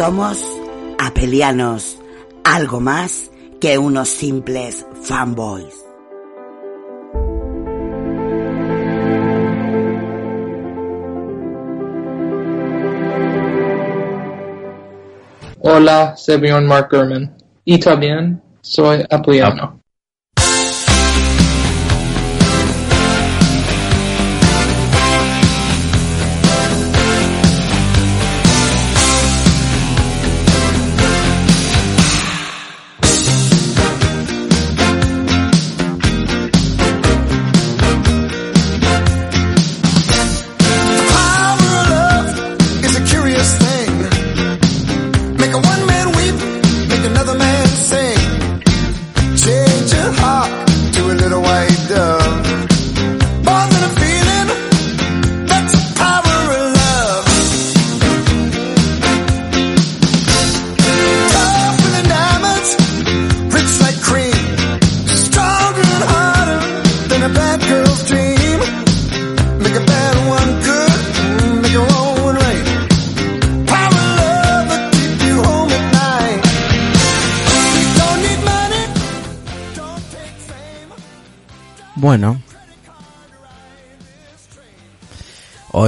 Somos apelianos, algo más que unos simples fanboys. Hola, soy Mark Gurman. Y también soy apeliano.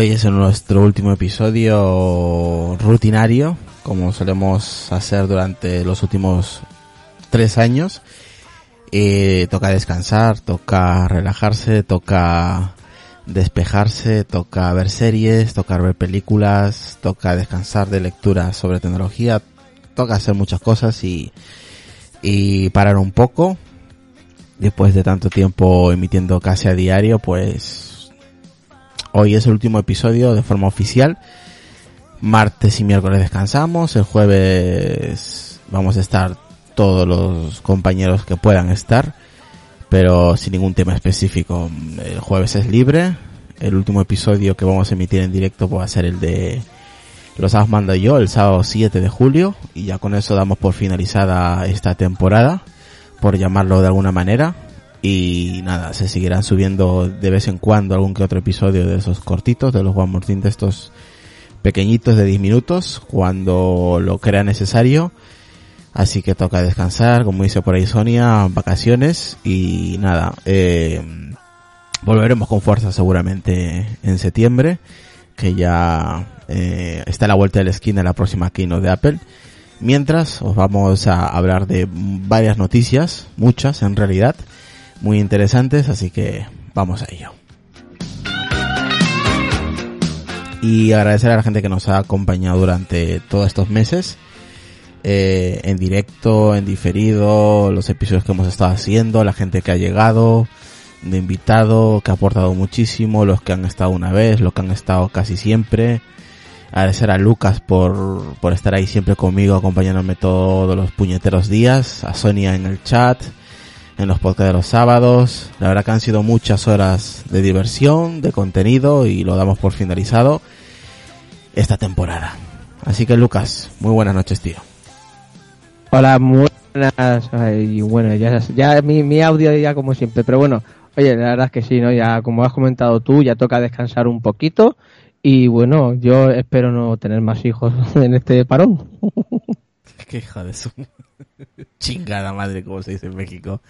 Es nuestro último episodio rutinario, como solemos hacer durante los últimos tres años. Eh, toca descansar, toca relajarse, toca despejarse, toca ver series, toca ver películas, toca descansar de lecturas sobre tecnología, toca hacer muchas cosas y, y parar un poco, después de tanto tiempo emitiendo casi a diario, pues hoy es el último episodio de forma oficial. Martes y miércoles descansamos, el jueves vamos a estar todos los compañeros que puedan estar, pero sin ningún tema específico. El jueves es libre, el último episodio que vamos a emitir en directo va a ser el de los has mando yo el sábado 7 de julio y ya con eso damos por finalizada esta temporada por llamarlo de alguna manera. Y nada, se seguirán subiendo de vez en cuando algún que otro episodio de esos cortitos, de los One More de estos pequeñitos de 10 minutos, cuando lo crea necesario. Así que toca descansar, como dice por ahí Sonia, vacaciones y nada, eh, volveremos con fuerza seguramente en septiembre, que ya eh, está a la vuelta de la esquina la próxima keynote de Apple. Mientras os vamos a hablar de varias noticias, muchas en realidad, muy interesantes, así que vamos a ello. Y agradecer a la gente que nos ha acompañado durante todos estos meses, eh, en directo, en diferido, los episodios que hemos estado haciendo, la gente que ha llegado, de invitado, que ha aportado muchísimo, los que han estado una vez, los que han estado casi siempre, Agradecer a Lucas por, por estar ahí siempre conmigo, acompañándome todos los puñeteros días. A Sonia en el chat, en los podcasts de los sábados. La verdad que han sido muchas horas de diversión, de contenido y lo damos por finalizado esta temporada. Así que Lucas, muy buenas noches, tío. Hola, muy buenas. Y bueno, ya, ya mi, mi audio ya como siempre, pero bueno, oye, la verdad es que sí, ¿no? Ya como has comentado tú, ya toca descansar un poquito y bueno, yo espero no tener más hijos en este parón. Qué hija de su chingada madre, como se dice en México.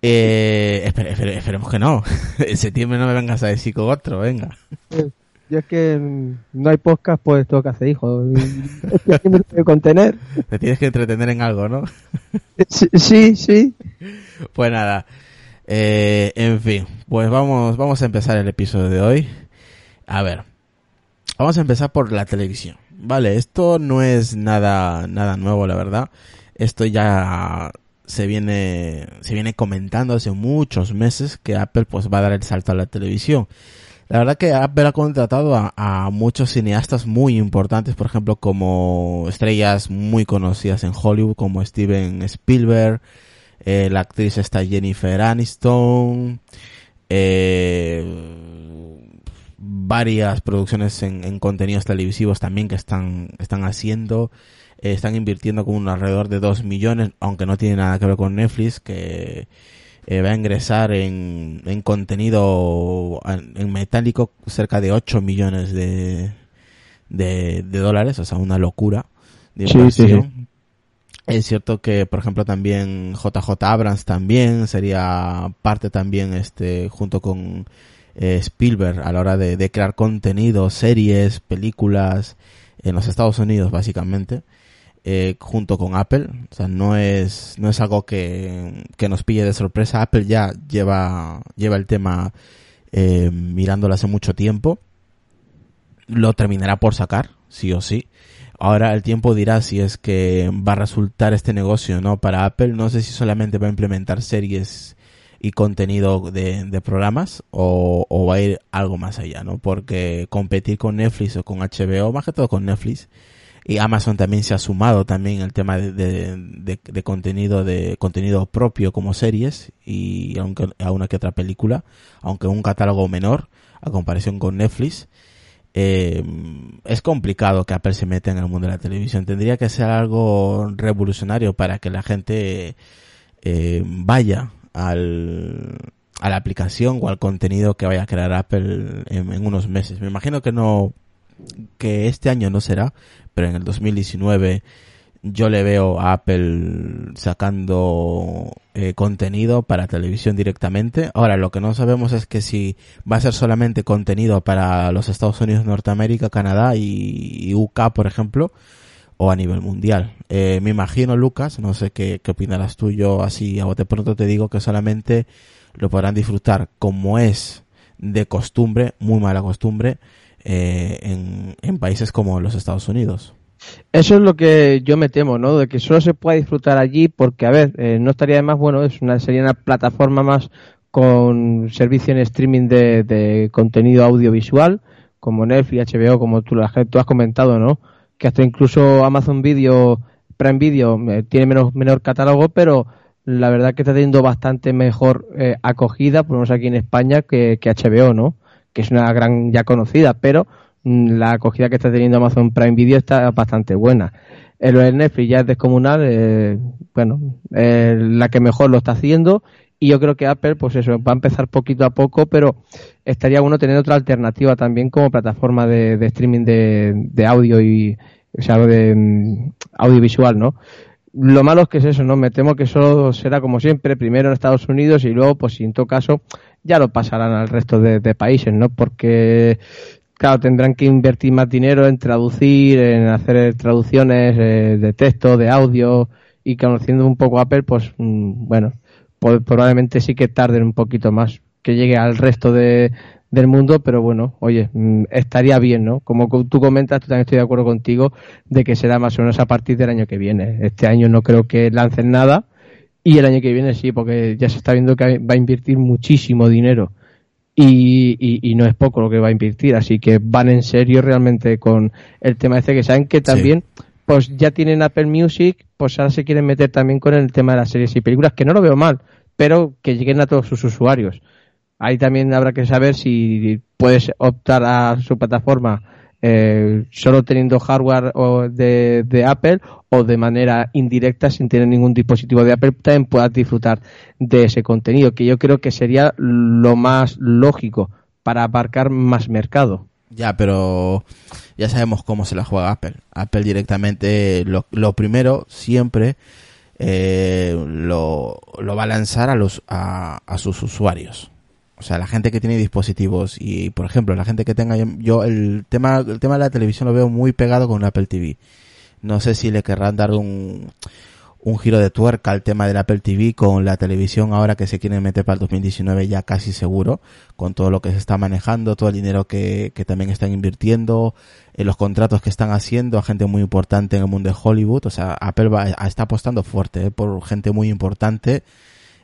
Eh, espere- espere- esperemos que no. En septiembre no me vengas a decir con otro, venga. Yo es que no hay podcast, pues que hacer hijos. Y aquí me tengo que contener. Te tienes que entretener en algo, ¿no? Sí, sí, sí. Pues nada. Eh, en fin, pues vamos, vamos a empezar el episodio de hoy. A ver, vamos a empezar por la televisión. Vale, esto no es nada, nada nuevo, la verdad. Esto ya se viene, se viene comentando hace muchos meses que Apple pues va a dar el salto a la televisión. La verdad que Apple ha contratado a, muchos cineastas muy importantes, por ejemplo, como estrellas muy conocidas en Hollywood, como Steven Spielberg, eh, la actriz está Jennifer Aniston, eh, varias producciones en, en contenidos televisivos también que están, están haciendo, eh, están invirtiendo como un alrededor de 2 millones, aunque no tiene nada que ver con Netflix, que eh, va a ingresar en, en contenido en, en metálico cerca de 8 millones de, de, de dólares, o sea, una locura de Sí, sí, inversión. Es cierto que, por ejemplo, también JJ Abrams también sería parte también, este, junto con eh, Spielberg a la hora de, de crear contenido, series, películas en los Estados Unidos, básicamente, eh, junto con Apple. O sea, no es, no es algo que, que nos pille de sorpresa. Apple ya lleva, lleva el tema eh, mirándolo hace mucho tiempo. Lo terminará por sacar, sí o sí. Ahora el tiempo dirá si es que va a resultar este negocio no para Apple. No sé si solamente va a implementar series y contenido de, de programas o, o va a ir algo más allá, ¿no? Porque competir con Netflix o con HBO, más que todo con Netflix, y Amazon también se ha sumado también el tema de, de, de- contenido de contenido propio como series y aunque a una que otra película, aunque un catálogo menor a comparación con Netflix eh, es complicado que Apple se meta en el mundo de la televisión. Tendría que ser algo revolucionario para que la gente eh, vaya al, a la aplicación o al contenido que vaya a crear Apple en, unos meses. Me imagino que no, que este año no será, pero en el 2019 yo le veo a Apple sacando eh, contenido para televisión directamente. Ahora, lo que no sabemos es que si va a ser solamente contenido para los Estados Unidos, Norteamérica, Canadá y UK, por ejemplo, o a nivel mundial. Eh, me imagino, Lucas, no sé qué, qué opinarás tú, yo así a bote pronto te digo que solamente lo podrán disfrutar como es de costumbre, muy mala costumbre, eh, en, en países como los Estados Unidos. Eso es lo que yo me temo, ¿no? De que solo se pueda disfrutar allí porque, a ver, eh, no estaría de más, bueno, es una, sería una plataforma más con servicio en streaming de, de contenido audiovisual, como Netflix, HBO, como tú, tú has comentado, ¿no? Que hasta incluso Amazon Video, Prime Video, eh, tiene menos, menor catálogo, pero la verdad que está teniendo bastante mejor eh, acogida, por lo menos aquí en España, que, que HBO, ¿no? Que es una gran ya conocida, pero mm, la acogida que está teniendo Amazon Prime Video está bastante buena. El Netflix ya es descomunal, eh, bueno, eh, la que mejor lo está haciendo y yo creo que Apple, pues eso, va a empezar poquito a poco, pero estaría bueno tener otra alternativa también como plataforma de, streaming de, audio y, o sea, de mm, audiovisual, ¿no? Lo malo es que es eso, ¿no? Me temo que eso será como siempre, primero en Estados Unidos y luego, pues si en todo caso, ya lo pasarán al resto de, de países, ¿no? Porque, claro, tendrán que invertir más dinero en traducir, en hacer traducciones eh, de texto, de audio, y conociendo un poco Apple, pues, mm, bueno, probablemente sí que tarden un poquito más que llegue al resto de, del mundo, pero bueno, oye, mm, estaría bien, ¿no? Como co- tú comentas, tú también estoy de acuerdo contigo de que será más o menos a partir del año que viene. Este año no creo que lancen nada y el año que viene sí, porque ya se está viendo que va a invertir muchísimo dinero y, y, y no es poco lo que va a invertir, así que van en serio realmente con el tema este que saben que también pues ya tienen Apple Music, pues ahora se quieren meter también con el tema de las series y películas, que no lo veo mal, pero que lleguen a todos sus usuarios. Ahí también habrá que saber si puedes optar a su plataforma eh, solo teniendo hardware o de, de Apple o de manera indirecta sin tener ningún dispositivo de Apple también puedas disfrutar de ese contenido que yo creo que sería lo más lógico para abarcar más mercado. Ya, pero ya sabemos cómo se la juega Apple. Apple directamente, lo, lo primero, siempre, eh, lo, lo va a lanzar a, los, a, a sus usuarios. O sea, la gente que tiene dispositivos y, por ejemplo, la gente que tenga, yo el tema, el tema de la televisión lo veo muy pegado con Apple TV. No sé si le querrán dar un, un giro de tuerca al tema del Apple TV con la televisión ahora que se quiere meter para el 2019 ya casi seguro, con todo lo que se está manejando, todo el dinero que, que también están invirtiendo, en los contratos que están haciendo a gente muy importante en el mundo de Hollywood. O sea, Apple va, está apostando fuerte eh, por gente muy importante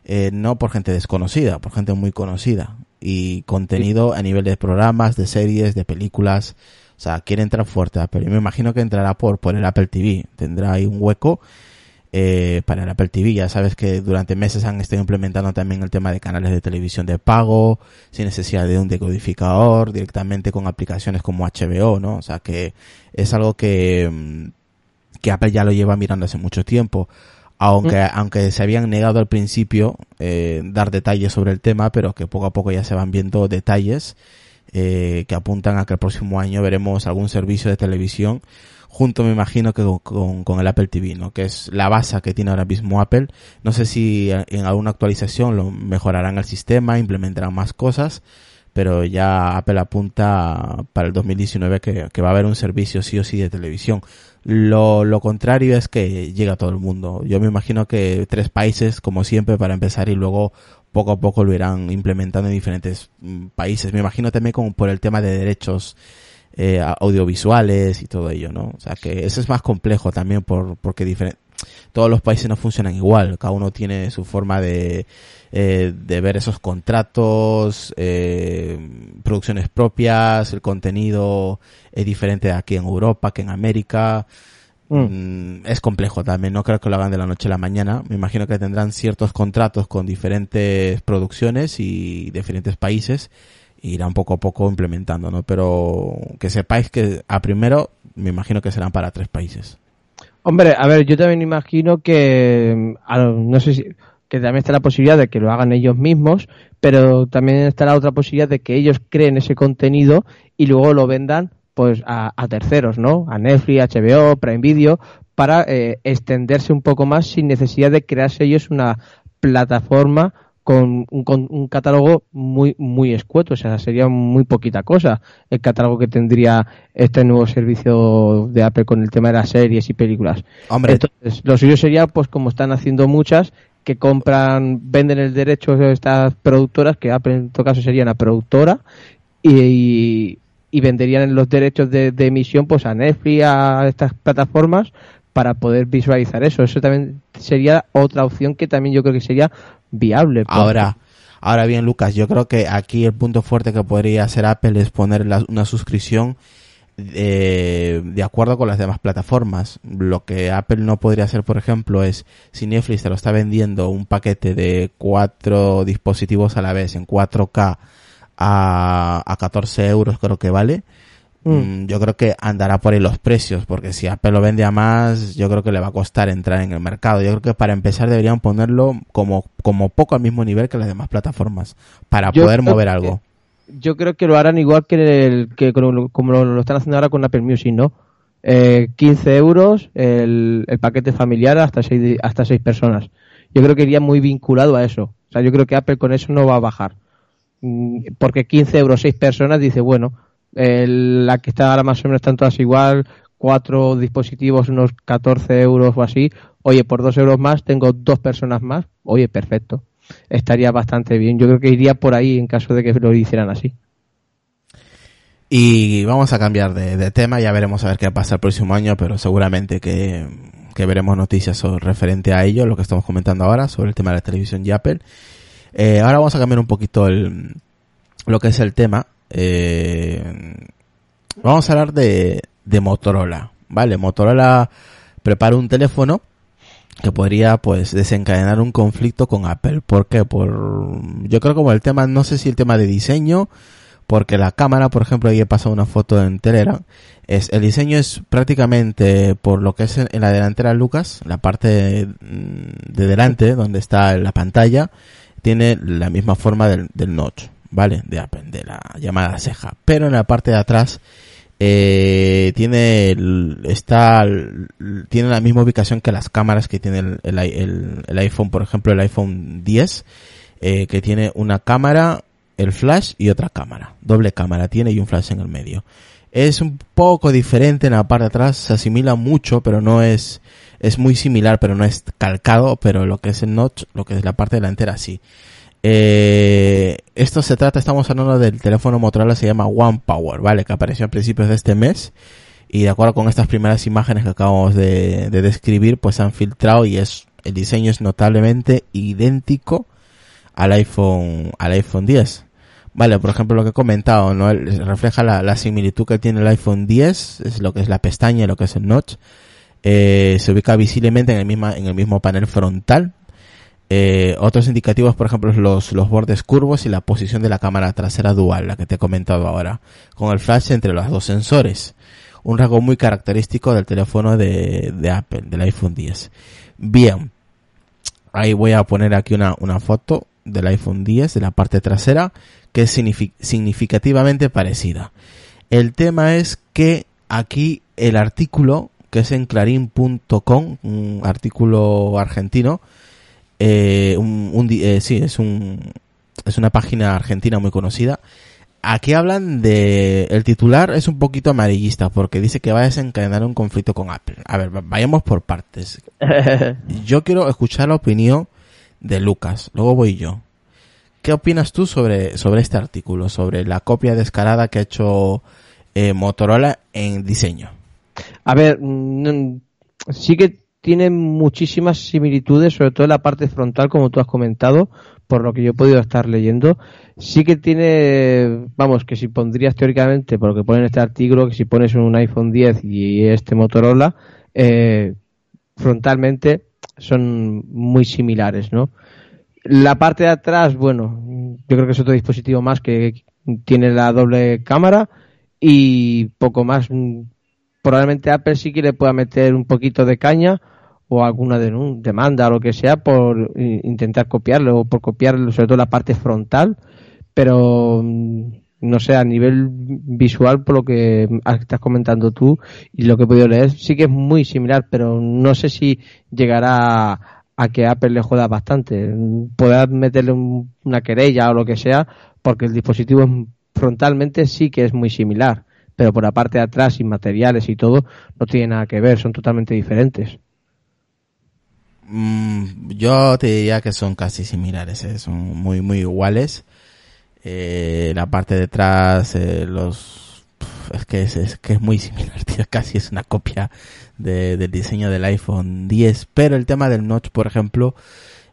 eh, no por gente desconocida, por gente muy conocida. Y contenido a nivel de programas, de series, de películas. O sea, quiere entrar fuerte, pero me imagino que entrará por, por el Apple TV. Tendrá ahí un hueco eh, para el Apple TV. Ya sabes que durante meses han estado implementando también el tema de canales de televisión de pago, sin necesidad de un decodificador, directamente con aplicaciones como HBO, ¿no? O sea que es algo que, mm, que Apple ya lo lleva mirando hace mucho tiempo aunque, Mm. aunque se habían negado al principio eh, dar detalles sobre el tema, pero que poco a poco ya se van viendo detalles eh, que apuntan a que el próximo año veremos algún servicio de televisión junto me imagino que con, con, el Apple TV, ¿no? Que es la base que tiene ahora mismo Apple. No sé si en alguna actualización lo mejorarán el sistema, implementarán más cosas, pero ya Apple apunta para el 2019 que, que va a haber un servicio sí o sí de televisión. Lo, lo contrario es que llega a todo el mundo. Yo me imagino que tres países, como siempre, para empezar y luego poco a poco lo irán implementando en diferentes mm, países. Me imagino también como por el tema de derechos eh, audiovisuales y todo ello, ¿no? O sea que eso es más complejo también por, porque diferente todos los países no funcionan igual, cada uno tiene su forma de, eh, de ver esos contratos, eh, producciones propias, el contenido es diferente aquí en Europa que en América. Mm. Es complejo también, no creo que lo hagan de la noche a la mañana. Me imagino que tendrán ciertos contratos con diferentes producciones y diferentes países irán poco a poco implementando, ¿no? Pero que sepáis que a primero me imagino que serán para tres países. Hombre, a ver, yo también imagino que, lo- no sé si, que también está la posibilidad de que lo hagan ellos mismos, pero también está la otra posibilidad de que ellos creen ese contenido y luego lo vendan pues a, a terceros, ¿no? A Netflix, HBO, Prime Video, para eh, extenderse un poco más sin necesidad de crearse ellos una plataforma con un, con un catálogo muy muy escueto, o sea, sería muy poquita cosa el catálogo que tendría este nuevo servicio de Apple con el tema de las series y películas. Hombre, Entonces, lo suyo sería, pues como están haciendo muchas, que compran, venden el derecho de estas productoras, que Apple en todo caso sería una productora, y, y venderían los derechos de, de emisión pues a Netflix, a estas plataformas, para poder visualizar eso. Eso también sería otra opción que también yo creo que sería viable. porque- Ahora, ahora bien, Lucas, yo creo que aquí el punto fuerte que podría hacer Apple es poner la- una suscripción eh, de acuerdo con las demás plataformas. Lo que Apple no podría hacer, por ejemplo, es si Netflix te lo está vendiendo un paquete de cuatro dispositivos a la vez en 4K a, a 14 euros, creo que vale. Mm, Yo creo que andará por ahí los precios, porque si Apple lo vende a más, yo creo que le va a costar entrar en el mercado. Yo creo que para empezar deberían ponerlo como, como poco al mismo nivel que las demás plataformas, para Yo poder mover que- algo. yo creo que lo harán igual que, el, que como lo, lo están haciendo ahora con Apple Music, ¿no? Eh, 15 euros el, el paquete familiar hasta seis, hasta seis personas. Yo creo que iría muy vinculado a eso. O sea, yo creo que Apple con eso no va a bajar. Mm, Porque 15 euros, seis personas, dice, bueno, la que está ahora más o menos están todas igual, cuatro dispositivos, unos 14 euros o así. Oye, por dos euros más tengo dos personas más. Oye, perfecto. Estaría bastante bien. Yo creo que iría por ahí en caso de que lo hicieran así. Y vamos a cambiar de, de tema, ya veremos a ver qué pasa el próximo año, pero seguramente que, que veremos noticias sobre, referente a ello, lo que estamos comentando ahora, sobre el tema de la televisión y Apple. Eh, ahora vamos a cambiar un poquito el, lo que es el tema, eh, vamos a hablar de, Motorola, ¿vale? Motorola prepara un teléfono que podría pues desencadenar un conflicto con Apple. ¿Por qué? Por yo creo como el tema, no sé si el tema de diseño, porque la cámara, por ejemplo, ahí he pasado una foto en Telegram, es el diseño es prácticamente por lo que es en, la delantera Lucas, la parte de, de delante donde está la pantalla, tiene la misma forma del, del notch, ¿vale? De de la llamada ceja, pero en la parte de atrás eh, tiene está tiene la misma ubicación que las cámaras que tiene el- el iPhone, por ejemplo, el iPhone 10, eh, que tiene una cámara, el flash y otra cámara, doble cámara tiene y un flash en el medio. Es un poco diferente en la parte de atrás, se asimila mucho, pero no es, es muy similar, pero no es calcado, pero lo que es el notch, lo que es la parte delantera sí. Eh, esto se trata, estamos hablando del teléfono Motorola, se llama One Power, ¿vale? Que apareció a principios de este mes. Y de acuerdo con estas primeras imágenes que acabamos de, de describir, pues han filtrado y es, el diseño es notablemente idéntico al iPhone, al iPhone 10. Vale, por ejemplo, lo que he comentado, ¿no? Refleja la, la similitud que tiene el iPhone 10, es lo que es la pestaña lo que es el notch. Eh, se ubica visiblemente en el misma, en el mismo panel frontal, eh, otros indicativos, por ejemplo, los, los bordes curvos y la posición de la cámara trasera dual, la que te he comentado ahora, con el flash entre los dos sensores. Un rasgo muy característico del teléfono de, de Apple, del iPhone 10. Bien, ahí voy a poner aquí una, una foto del iPhone 10 de la parte trasera que es signifi- significativamente parecida. El tema es que aquí el artículo, que es en clarín.com, un artículo argentino, eh, un, eh, sí, es un, es una página argentina muy conocida. Aquí hablan de, el titular es un poquito amarillista porque dice que va a desencadenar un conflicto con Apple. A ver, va- vayamos por partes. Yo quiero escuchar la opinión de Lucas, luego voy yo. ¿Qué opinas tú sobre, sobre este artículo, sobre la copia descarada que ha hecho eh, Motorola en diseño? A ver, mm, sí que tiene muchísimas similitudes, sobre todo en la parte frontal, como tú has comentado, por lo que yo he podido estar leyendo. Sí que tiene, vamos, que si pondrías teóricamente, por lo que pone en este artículo, que si pones un iPhone 10 y este Motorola, eh, frontalmente son muy similares, ¿no? La parte de atrás, bueno, yo creo que es otro dispositivo más que tiene la doble cámara y poco más. Probablemente Apple sí que le pueda meter un poquito de caña o alguna demanda o lo que sea por intentar copiarlo o por copiarlo, sobre todo la parte frontal, pero mm, no sé, a nivel visual, por lo que estás comentando tú y lo que he podido leer, sí que es muy similar, pero no sé si llegará a, que Apple le joda bastante. Podrá meterle un- una querella o lo que sea, porque el dispositivo frontalmente sí que es muy similar, pero por la parte de atrás y materiales y todo no tiene nada que ver, son totalmente diferentes. Mm, yo te diría que son casi similares, ¿eh? son muy muy iguales. Eh, la parte de atrás, eh, los es que es, es que es muy similar, tío, casi es una copia de- del diseño del iPhone 10, pero el tema del notch, por ejemplo,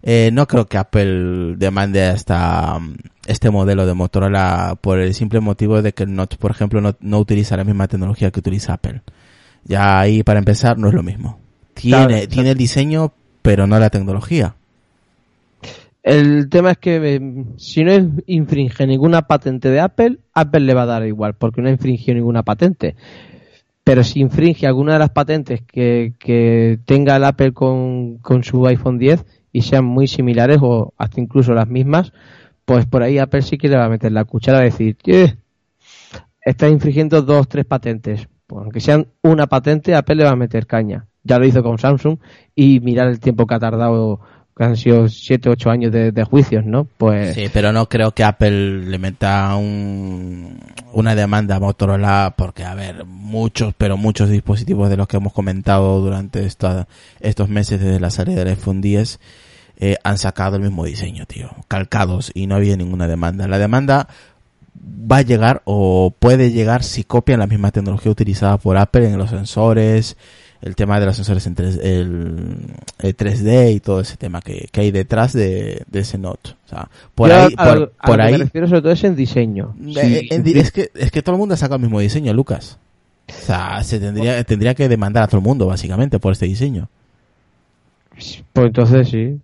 eh, no creo que Apple demande hasta mm, este modelo de Motorola por el simple motivo de que el notch, por ejemplo, no, no utiliza la misma tecnología que utiliza Apple. Ya ahí para empezar no es lo mismo. Tiene, Claro, tiene el diseño, pero no la tecnología. El tema es que eh, si no infringe ninguna patente de Apple, Apple le va a dar igual, porque no ha infringido ninguna patente. Pero si infringe alguna de las patentes que, que tenga el Apple con, con su iPhone 10 y sean muy similares o hasta incluso las mismas, pues por ahí Apple sí que le va a meter la cuchara a decir, "Eh, está infringiendo dos, tres patentes. Pues aunque sean una patente, Apple le va a meter caña. Ya lo hizo con Samsung y mirar el tiempo que ha tardado, que han sido siete, ocho años de, de juicios, ¿no? Pues Sí, pero no creo que Apple le meta un, una demanda a Motorola porque, a ver, muchos, pero muchos dispositivos de los que hemos comentado durante esta, estos meses desde la salida del iPhone 10 eh, han sacado el mismo diseño, tío, calcados y no había ninguna demanda. La demanda va a llegar o puede llegar si copian la misma tecnología utilizada por Apple en los sensores, el tema de los sensores en 3, el, el 3D y todo ese tema que, que hay detrás de, de ese Note. O sea, por Yo ahí, a por, lo- a por lo que ahí, me refiero sobre todo es en diseño. Eh, Sí, en di- es que es que todo el mundo ha sacado el mismo diseño, Lucas. O sea, se tendría tendría que demandar a todo el mundo básicamente por este diseño. Pues entonces sí,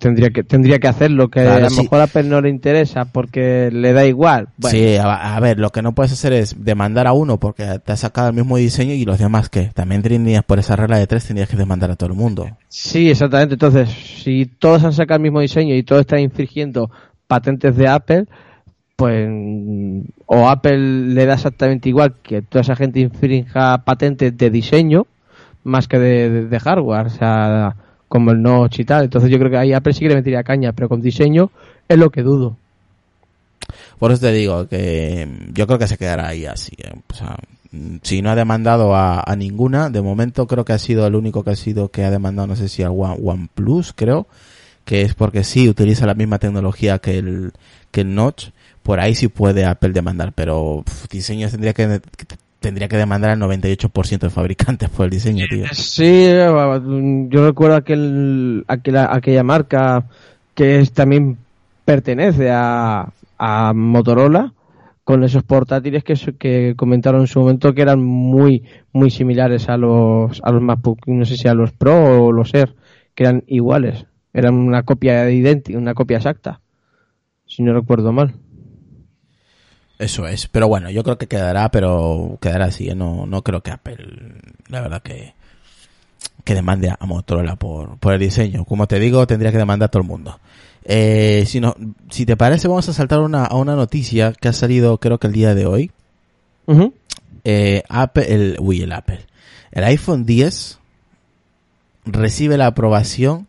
tendría que tendría que hacerlo, que Claro, a lo mejor a Apple no le interesa porque le da igual. Bueno, Sí, a, a ver, lo que no puedes hacer es demandar a uno porque te ha sacado el mismo diseño y los demás que también tendrías por esa regla de tres tendrías que demandar a todo el mundo. Sí, exactamente. Entonces, si todos han sacado el mismo diseño y todos están infringiendo patentes de Apple, pues o Apple le da exactamente igual que toda esa gente infrinja patentes de diseño más que de, de- de hardware, o sea, como el Notch y tal. Entonces yo creo que ahí Apple sí que le metería caña, pero con diseño es lo que dudo. Por eso te digo que mm, yo creo que se quedará ahí así. sea, mm, si no ha demandado a, a ninguna, de momento creo que ha sido el único que ha sido que ha demandado, no sé si al One, OnePlus, creo, que es porque sí utiliza la misma tecnología que el, que el Notch. Por ahí sí puede Apple demandar, pero pf, diseños tendría que tendría que demandar al 98% de fabricantes por el diseño, tío. Sí, yo recuerdo aquel, aquella, aquella marca que también pertenece a, a Motorola con esos portátiles que comentaron en su momento que eran muy muy similares a los a los MacBook, no sé si a los Pro o los Air, que eran iguales, eran una copia idéntica, una copia exacta, si no recuerdo mal. Eso es, pero bueno, yo creo que quedará, pero quedará así, ¿eh? no, no creo que Apple, la verdad que, que demande a Motorola por, por el diseño. Como te digo, tendría que demandar a todo el mundo. Eh, si no, si te parece, vamos a saltar una, a una noticia que ha salido creo que el día de hoy. Eh, Apple, el, uy, el Apple. El iPhone 10 recibe la aprobación,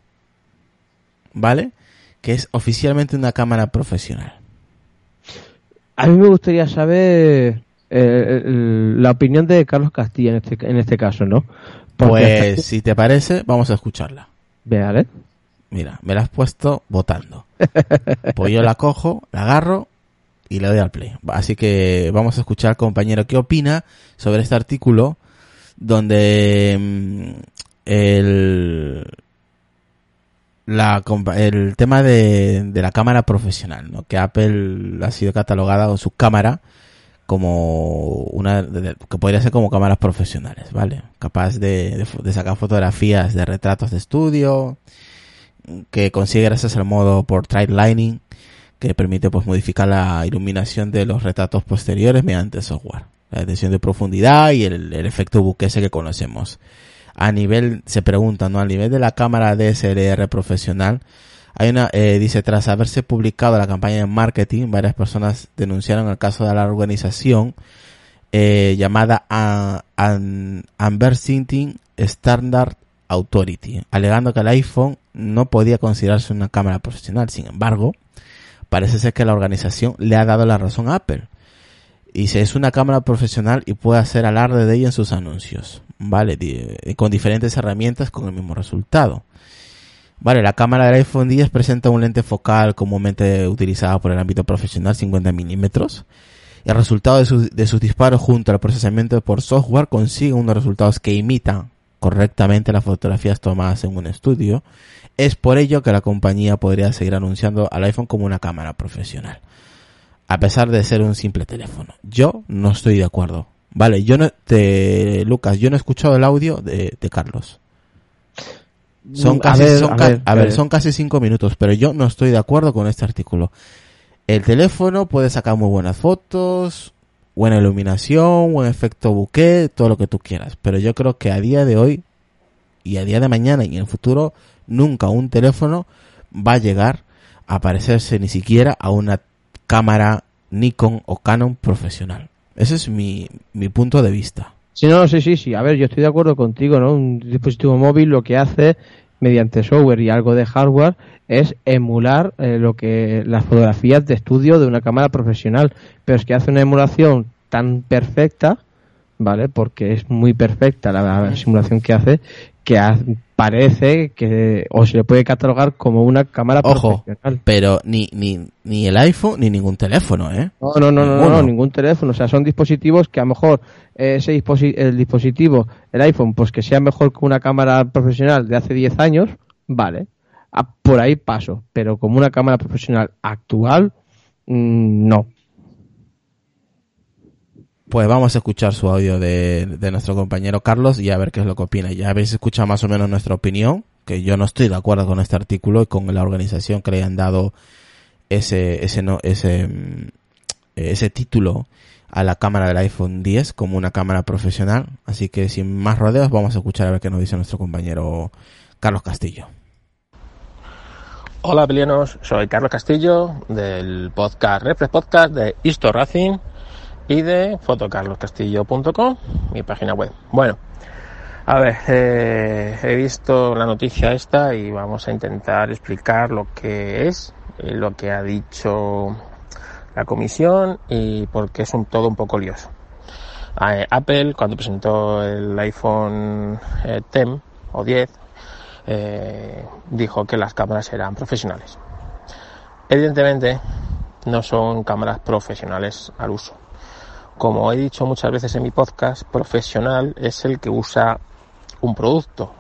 ¿vale? Que es oficialmente una cámara profesional. A mí me gustaría saber eh, el- la opinión de Carlos Castilla en este, en este caso, ¿no? Pues, si te parece, vamos a escucharla. Vale. Mira, me la has puesto votando. Pues yo la cojo, la agarro y le doy al play. Así que vamos a escuchar, compañero, qué opina sobre este artículo donde mm, el, la, el tema de, la cámara profesional, ¿no? Que Apple ha sido catalogada con su cámara como una que podría ser como cámaras profesionales, ¿vale? Capaz de, sacar fotografías de retratos de estudio, que consigue gracias al modo portrait lighting que permite pues modificar la iluminación de los retratos posteriores mediante software la detección de profundidad y el, el efecto buque ese que conocemos a nivel se pregunta no a nivel de la cámara DSLR profesional hay una eh, dice tras haberse publicado la campaña de marketing varias personas denunciaron el caso de la organización eh, llamada Amber Standard Authority, alegando que el iPhone no podía considerarse una cámara profesional. Sin embargo, parece ser que la organización le ha dado la razón a Apple. Si es una cámara profesional y puede hacer alarde de ella en sus anuncios. Vale, eh, con diferentes herramientas con el mismo resultado. Vale, la cámara del iPhone 10 presenta un lente focal comúnmente utilizada por el ámbito profesional 50 milímetros. El resultado de sus disparos junto al procesamiento por software consigue unos resultados que imitan correctamente las fotografías tomadas en un estudio. Es por ello que la compañía podría seguir anunciando al iPhone como una cámara profesional. A pesar de ser un simple teléfono. Yo no estoy de acuerdo. Vale, yo no, te, Lucas, yo no he escuchado el audio de, de Carlos. Son A casi, ver, son a ca- ver, a ver, eh. son casi cinco minutos, pero yo no estoy de acuerdo con este artículo. El teléfono puede sacar muy buenas fotos, buena iluminación, buen efecto bouquet, todo lo que tú quieras. Pero yo creo que a día de hoy y a día de mañana y en el futuro, nunca un teléfono va a llegar a parecerse ni siquiera a una cámara Nikon o Canon profesional. Ese es mi, mi punto de vista. Sí, no, sí, sí, sí. A ver, yo estoy de acuerdo contigo, ¿no? Un dispositivo móvil lo que hace mediante software y algo de hardware es emular eh, lo que las fotografías de estudio de una cámara profesional, pero es que hace una emulación tan perfecta, ¿vale? Porque es muy perfecta la, la simulación que hace que ha- parece que o se le puede catalogar como una cámara Ojo, profesional. pero ni, ni, ni el iPhone ni ningún teléfono, ¿eh? No, no, no, no, no, ningún teléfono. O sea, son dispositivos que a lo mejor ese disposi- el dispositivo, el iPhone, pues que sea mejor que una cámara profesional de hace 10 años, vale. Por ahí paso. Pero como una cámara profesional actual, mm, no. Pues vamos a escuchar su audio de, nuestro compañero Carlos y a ver qué es lo que opina. Ya habéis escuchado más o menos nuestra opinión, que yo no estoy de acuerdo con este artículo y con la organización que le hayan dado ese, ese, no, ese, mm, ese título a la cámara del iPhone 10 como una cámara profesional. Así que sin más rodeos vamos a escuchar a ver qué nos dice nuestro compañero Carlos Castillo. Hola pelianos, soy Carlos Castillo del podcast Reflex Podcast de Isto Racing y de fotocarloscastillo.com, mi página web. Bueno, a ver, eh, he visto la noticia esta y vamos a intentar explicar lo que es, eh, lo que ha dicho la comisión y por qué es un, todo un poco lioso. Eh, Apple, cuando presentó el iPhone eh, 10 o 10, eh, dijo que las cámaras eran profesionales. Evidentemente, no son cámaras profesionales al uso. Como he dicho muchas veces en mi podcast, profesional es el que usa un producto.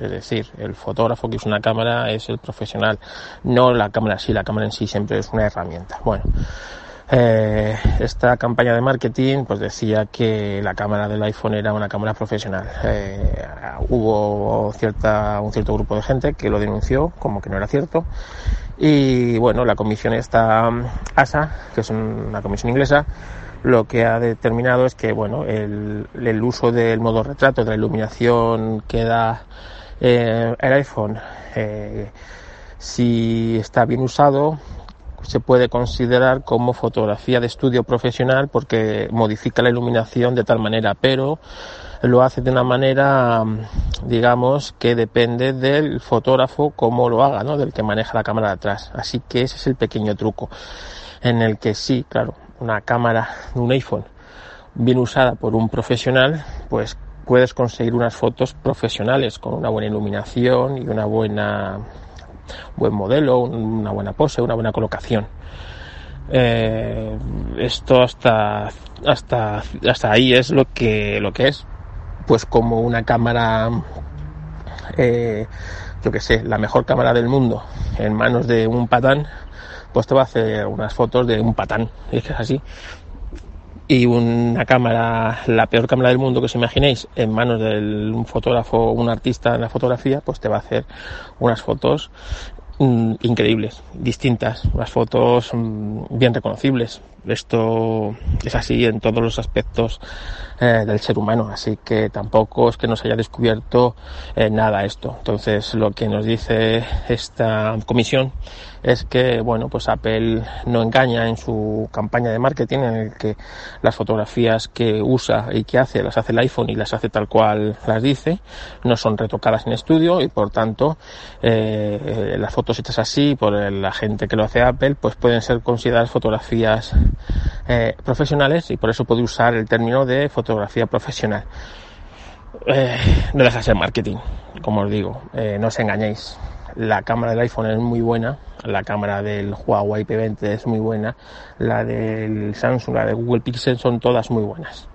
Es decir, el fotógrafo que usa una cámara es el profesional, no la cámara sí. La cámara en sí siempre es una herramienta. Bueno, eh, esta campaña de marketing pues decía que la cámara del iPhone era una cámara profesional. Eh, hubo cierta, un cierto grupo de gente que lo denunció como que no era cierto. Y bueno, la comisión esta mm, ASA, que es una comisión inglesa, lo que ha determinado es que bueno, el, uso del modo retrato, de la iluminación que da eh, el iPhone, eh, si está bien usado, se puede considerar como fotografía de estudio profesional porque modifica la iluminación de tal manera, pero lo hace de una manera, digamos, que depende del fotógrafo cómo lo haga, ¿no? Del que maneja la cámara de atrás. Así que ese es el pequeño truco en el que sí, claro, una cámara de un iPhone bien usada por un profesional, pues puedes conseguir unas fotos profesionales con una buena iluminación y una buena buen modelo, una buena pose, una buena colocación. Eh, esto hasta hasta hasta ahí es lo que lo que es pues como una cámara eh, yo que sé la mejor cámara del mundo en manos de un patán pues te va a hacer unas fotos de un patán es que es así y una cámara, la peor cámara del mundo que os imaginéis, en manos de un fotógrafo un artista en la fotografía, pues te va a hacer unas fotos mm, increíbles, distintas, unas fotos mm, bien reconocibles. Esto es así en todos los aspectos eh, del ser humano, así que tampoco es que nos haya descubierto eh, nada esto. Entonces, lo que nos dice esta comisión es que, bueno, pues Apple no engaña en su campaña de marketing en el que las fotografías que usa y que hace las hace el iPhone y las hace tal cual las dice, no son retocadas en estudio y por tanto eh, las fotos hechas así por la gente que lo hace Apple pues pueden ser consideradas fotografías eh, profesionales y por eso puede usar el término de fotografía profesional. Eh, no deja de ser marketing, como os digo, eh, no os engañéis. La cámara del iPhone es muy buena, la cámara del Huawei P20 es muy buena, la del Samsung, la de Google Pixel son todas muy buenas.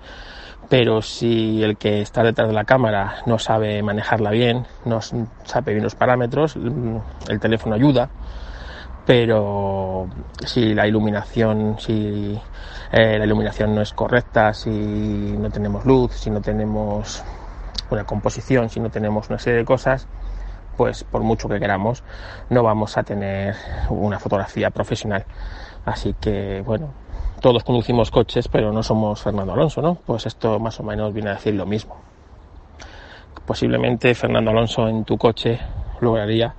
Pero si el que está detrás de la cámara no sabe manejarla bien, no sabe bien los parámetros, mm, el teléfono ayuda, pero si la iluminación, si eh, la iluminación no es correcta, si no tenemos luz, si no tenemos una composición, si no tenemos una serie de cosas, pues por mucho que queramos, no vamos a tener una fotografía profesional. Así que, bueno, todos conducimos coches, pero no somos Fernando Alonso, ¿no? Pues esto más o menos viene a decir lo mismo. Posiblemente Fernando Alonso en tu coche lograría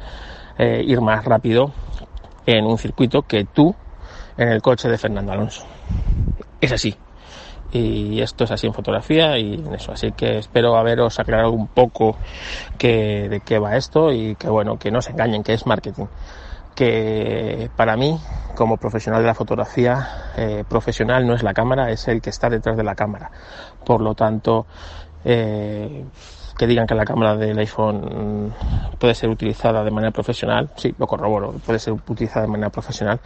eh, ir más rápido en un circuito que tú en el coche de Fernando Alonso. Es así. Y esto es así en fotografía y en eso. Así que espero haberos aclarado un poco que, de qué va esto y que bueno, que no se engañen, que es marketing. Que para mí, como profesional de la fotografía, eh, profesional no es la cámara, es el que está detrás de la cámara. Por lo tanto, eh, que digan que la cámara del iPhone puede ser utilizada de manera profesional, sí, lo corroboro, puede ser utilizada de manera profesional,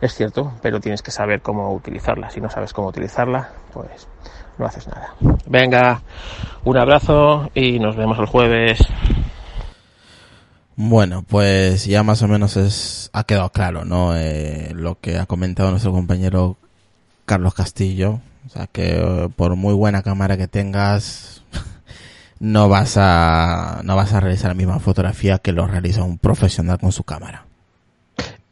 es cierto, pero tienes que saber cómo utilizarla. Si no sabes cómo utilizarla, pues no haces nada. Venga, un abrazo y nos vemos el jueves. Bueno, pues ya más o menos es, ha quedado claro, ¿no? Eh, lo que ha comentado nuestro compañero Carlos Castillo. O sea, que eh, por muy buena cámara que tengas, no vas a, no vas a realizar la misma fotografía que lo realiza un profesional con su cámara.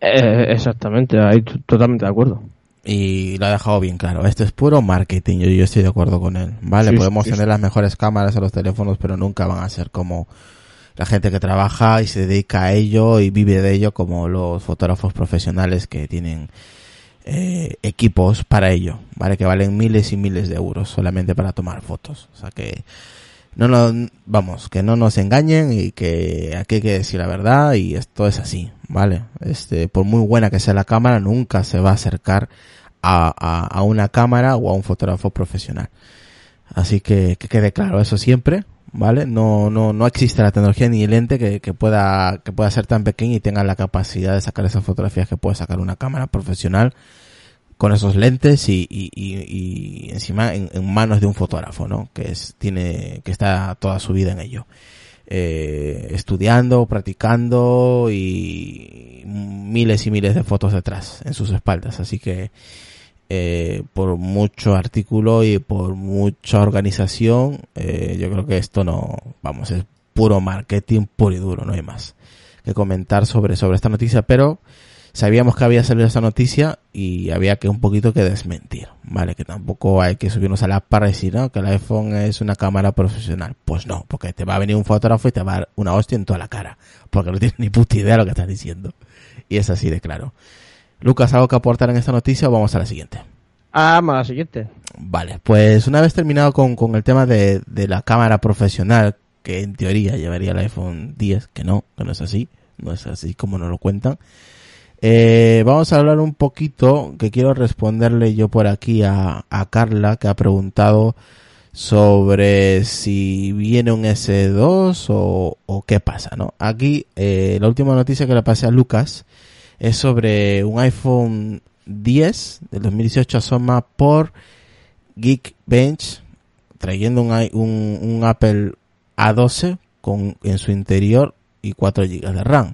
Eh, exactamente, ahí totalmente de acuerdo. Y lo ha dejado bien claro. Esto es puro marketing, yo, yo estoy de acuerdo con él. Vale, Sí, podemos sí, tener las mejores cámaras a los teléfonos, pero nunca van a ser como la gente que trabaja y se dedica a ello y vive de ello como los fotógrafos profesionales que tienen eh, equipos para ello, ¿vale? Que valen miles y miles de euros solamente para tomar fotos. O sea que no nos, vamos, que no nos engañen y que aquí hay que decir la verdad y esto es así, ¿vale? Este, por muy buena que sea la cámara, nunca se va a acercar a, a, a una cámara o a un fotógrafo profesional. Así que que quede claro eso siempre, ¿vale? No, no, no existe la tecnología ni el lente que, que pueda, que pueda ser tan pequeño y tenga la capacidad de sacar esas fotografías que puede sacar una cámara profesional con esos lentes y, y, y, y encima en, en, manos de un fotógrafo, ¿no? Que es, tiene, que está toda su vida en ello. Eh, estudiando, practicando y miles y miles de fotos detrás en sus espaldas. Así que, eh, por mucho artículo y por mucha organización, eh, yo creo que esto no, vamos, es puro marketing puro y duro, no hay más que comentar sobre, sobre esta noticia, pero sabíamos que había salido esta noticia y había que un poquito que desmentir, ¿vale? Que tampoco hay que subirnos a la para y decir, ¿no? Que el iPhone es una cámara profesional. Pues no, porque te va a venir un fotógrafo y te va a dar una hostia en toda la cara, porque no tienes ni puta idea de lo que estás diciendo. Y es así de claro. Lucas, ¿algo que aportar en esta noticia o vamos a la siguiente? Ah, a la siguiente. Vale, pues una vez terminado con, con el tema de, de la cámara profesional, que en teoría llevaría el iPhone 10, que no, que no es así, no es así como nos lo cuentan. Eh, vamos a hablar un poquito, que quiero responderle yo por aquí a, Carla, que ha preguntado sobre si viene un S2 o, o qué pasa, ¿no? Aquí, eh, la última noticia que le pasé a Lucas es sobre un iPhone 10 del 2018 asoma por Geekbench, trayendo un, un, un Apple A12 con en su interior y 4 GB de RAM.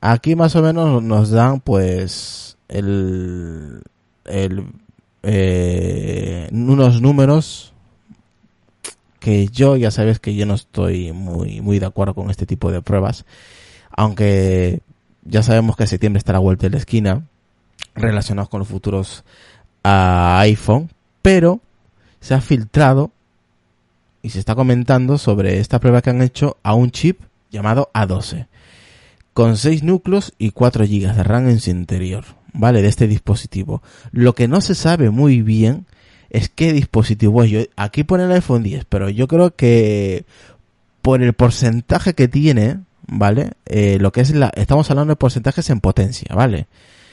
Aquí más o menos nos dan pues el, el eh, unos números que yo ya sabes que yo no estoy muy muy de acuerdo con este tipo de pruebas, aunque ya sabemos que septiembre está a la vuelta de la esquina relacionados con los futuros a iPhone, pero se ha filtrado y se está comentando sobre esta prueba que han hecho a un chip llamado A12 con 6 núcleos y 4 GB de RAM en su interior, ¿vale? De este dispositivo. Lo que no se sabe muy bien es qué dispositivo es. Yo, aquí pone el iPhone 10, pero yo creo que por el porcentaje que tiene, ¿vale? Eh, lo que es la, estamos hablando de porcentajes en potencia, ¿vale?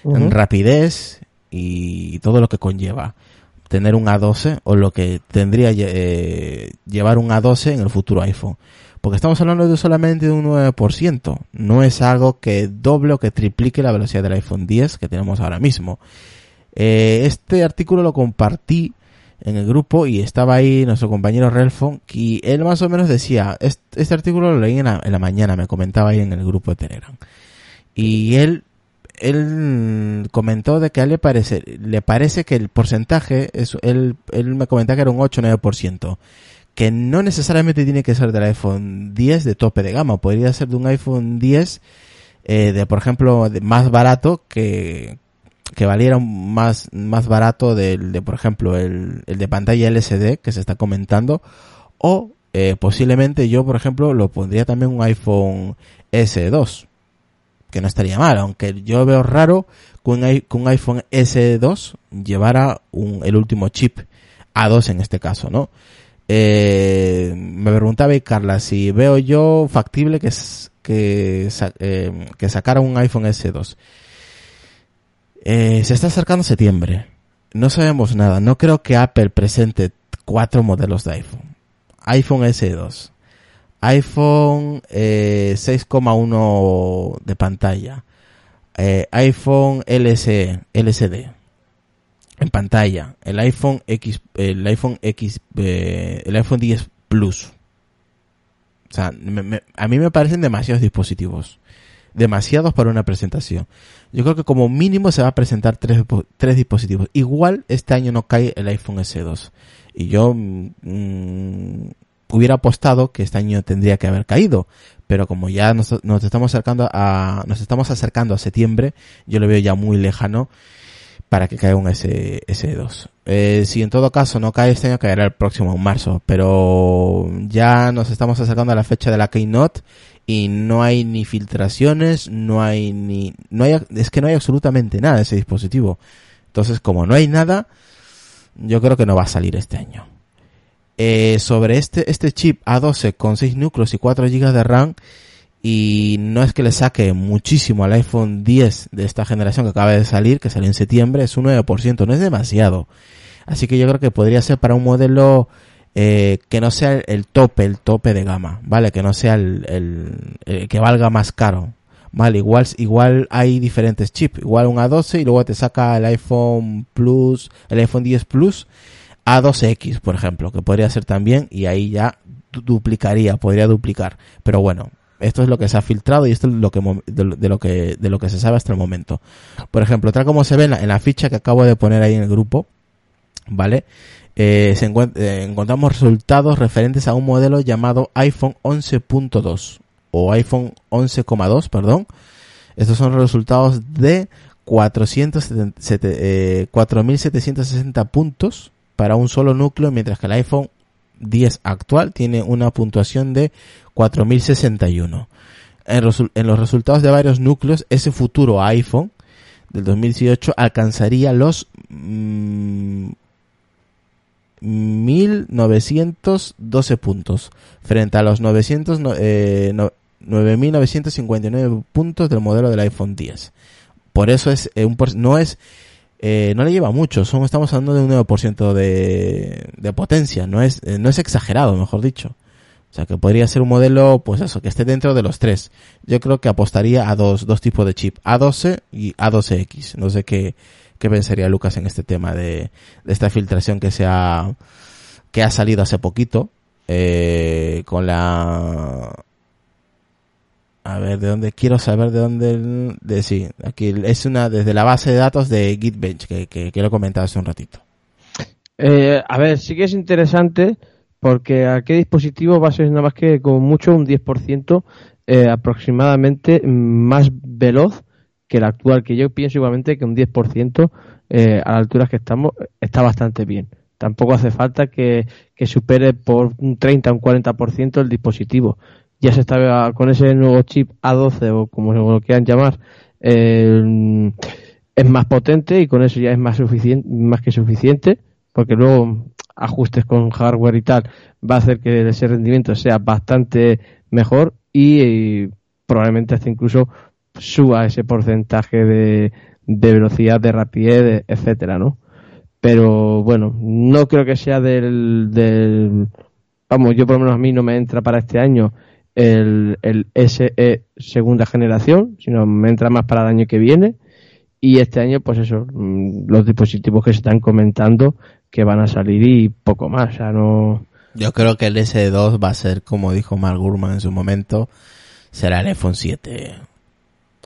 Uh -huh. En rapidez y todo lo que conlleva tener un A12 o lo que tendría eh, llevar un A12 en el futuro iPhone. Porque estamos hablando de solamente un 9%. No es algo que doble o que triplique la velocidad del iPhone 10 que tenemos ahora mismo. Eh, este artículo lo compartí en el grupo y estaba ahí nuestro compañero Relfon y él más o menos decía, este, artículo lo leí en la, en la, mañana, me comentaba ahí en el grupo de Telegram. Y él, él comentó de que él le parece, le parece que el porcentaje, es, él, él me comentaba que era un 8 o 9% que no necesariamente tiene que ser del iPhone 10 de tope de gama, podría ser de un iPhone 10 eh, de, por ejemplo, de más barato que, que valiera más, más barato del, de, por ejemplo, el, el de pantalla LCD que se está comentando, o eh, posiblemente yo, por ejemplo, lo pondría también un iPhone S2, que no estaría mal, aunque yo veo raro que un, que un iPhone S2 llevara un, el último chip A2 en este caso, ¿no? Eh, me preguntaba Carla si veo yo factible que, que, eh, sacara un iPhone S2. Eh, se está acercando septiembre. No sabemos nada. No creo que Apple presente cuatro modelos de iPhone. iPhone S2. iPhone eh, 6,1 de pantalla, eh, iPhone LCD en pantalla, el iPhone X, el iPhone X, eh, el iPhone 10 Plus. O sea, me- me- a mí me parecen demasiados dispositivos, demasiados para una presentación. Yo creo que como mínimo se va a presentar tres, tres dispositivos. Igual este año no cae el iPhone S2. Y yo mm, hubiera apostado que este año tendría que haber caído. Pero como ya nos, nos estamos acercando a, nos estamos acercando a septiembre, yo lo veo ya muy lejano para que caiga un S, S2. Eh, si en todo caso no cae este año, caerá el próximo en marzo. Pero ya nos estamos acercando a la fecha de la Keynote y no hay ni filtraciones, no hay ni, no hay, es que no hay absolutamente nada de ese dispositivo. Entonces, como no hay nada, yo creo que no va a salir este año. Eh, sobre este, este chip A12 con 6 núcleos y 4 GB de RAM, y no es que le saque muchísimo al iPhone 10 de esta generación que acaba de salir, que salió en septiembre, es un 9%, no es demasiado. Así que yo creo que podría ser para un modelo eh, que no sea el, tope, el tope de gama, ¿vale? Que no sea el, el- el que valga más caro. Vale, igual, igual hay diferentes chips, igual un A12 y luego te saca el iPhone Plus, el iPhone 10 Plus, A12X, por ejemplo, que podría ser también y ahí ya du- duplicaría, podría duplicar. Pero bueno, esto es lo que se ha filtrado y esto es lo que de, lo- que de lo que se sabe hasta el momento. Por ejemplo, tal como se ve en la, ficha que acabo de poner ahí en el grupo, ¿vale? Eh, eh, encontramos resultados referentes a un modelo llamado iPhone 11.2 o iPhone 11,2, perdón. Estos son resultados de 470 sete- eh, 4.760 puntos para un solo núcleo, mientras que el iPhone 10 actual tiene una puntuación de 4.061. En, en los resultados de varios núcleos, ese futuro iPhone del 2018 alcanzaría los mm, 1912 puntos frente a los 900 no- eh, no- 9959 puntos del modelo del iPhone 10. Por eso es eh, un no es eh, no le lleva mucho, son estamos hablando de un 9% de, de potencia, no es eh, no es exagerado, mejor dicho. O sea, que podría ser un modelo, pues eso, que esté dentro de los tres. Yo creo que apostaría a dos, dos tipos de chip, A12 y A12X. No sé qué, qué pensaría Lucas en este tema de, de esta filtración que se ha, que ha salido hace poquito, eh, con la, a ver, de dónde, quiero saber de dónde, de sí, aquí es una, desde la base de datos de Gitbench, que, que, que lo he comentado hace un ratito. Eh, a ver, sí que es interesante porque a qué dispositivo va a ser nada más que como mucho un 10% eh, aproximadamente más veloz que el actual, que yo pienso igualmente que un 10% eh, a las alturas que estamos está bastante bien. Tampoco hace falta que, que supere por un 30 o un 40% el dispositivo. Ya se está con ese nuevo chip A12 o como lo quieran llamar, eh, es más potente y con eso ya es más suficiente, más que suficiente, porque luego ajustes con hardware y tal va a hacer que ese rendimiento sea bastante mejor y, eh, probablemente hasta incluso suba ese porcentaje de, de velocidad, de rapidez, etcétera, ¿no? Pero bueno, no creo que sea del, del vamos, yo por lo menos a mí no me entra para este año el, el SE segunda generación, sino me entra más para el año que viene. Y este año, pues eso, mm, los dispositivos que se están comentando que van a salir y poco más. O sea, no. Yo creo que el S2 va a ser, como dijo Mark Gurman en su momento, será el iPhone 7.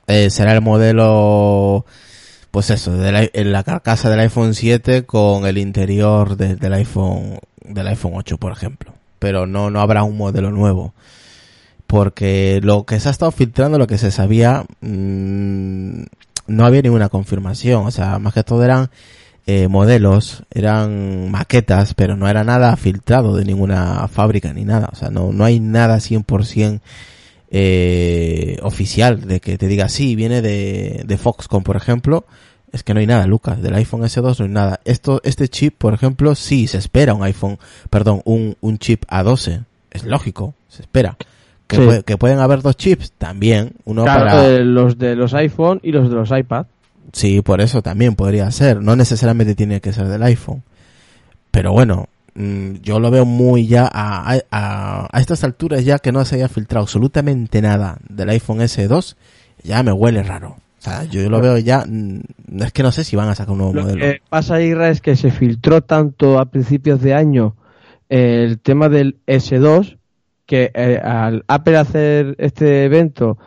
Eh, será el modelo, pues eso, de la, en la carcasa del iPhone 7 con el interior de- del iPhone, del iPhone 8, por ejemplo. Pero no, no habrá un modelo nuevo. Porque lo que se ha estado filtrando, lo que se sabía, mm, no había ninguna confirmación. O sea, más que todo eran eh, modelos, eran maquetas, pero no era nada filtrado de ninguna fábrica ni nada. O sea, no, no hay nada 100% eh, oficial de que te diga, sí, viene de, de Foxconn, por ejemplo. Es que no hay nada, Lucas. Del iPhone S2 no hay nada. Esto, este chip, por ejemplo, sí se espera un iPhone, perdón, un, un chip A12. Es lógico, se espera. Que, Sí. puede- que pueden haber dos chips, también. Uno Claro, para... eh, los de los iPhone y los de los iPad. Sí, por eso también podría ser. No necesariamente tiene que ser del iPhone. Pero bueno, mm, yo lo veo muy ya a, a, a estas alturas ya que no se haya filtrado absolutamente nada del iPhone S2, ya me huele raro. O sea, yo lo veo ya, mm, es que no sé si van a sacar un nuevo Lo modelo. que pasa, Ira, es que se filtró tanto a principios de año eh, el tema del S2 que eh, al Apple hacer este evento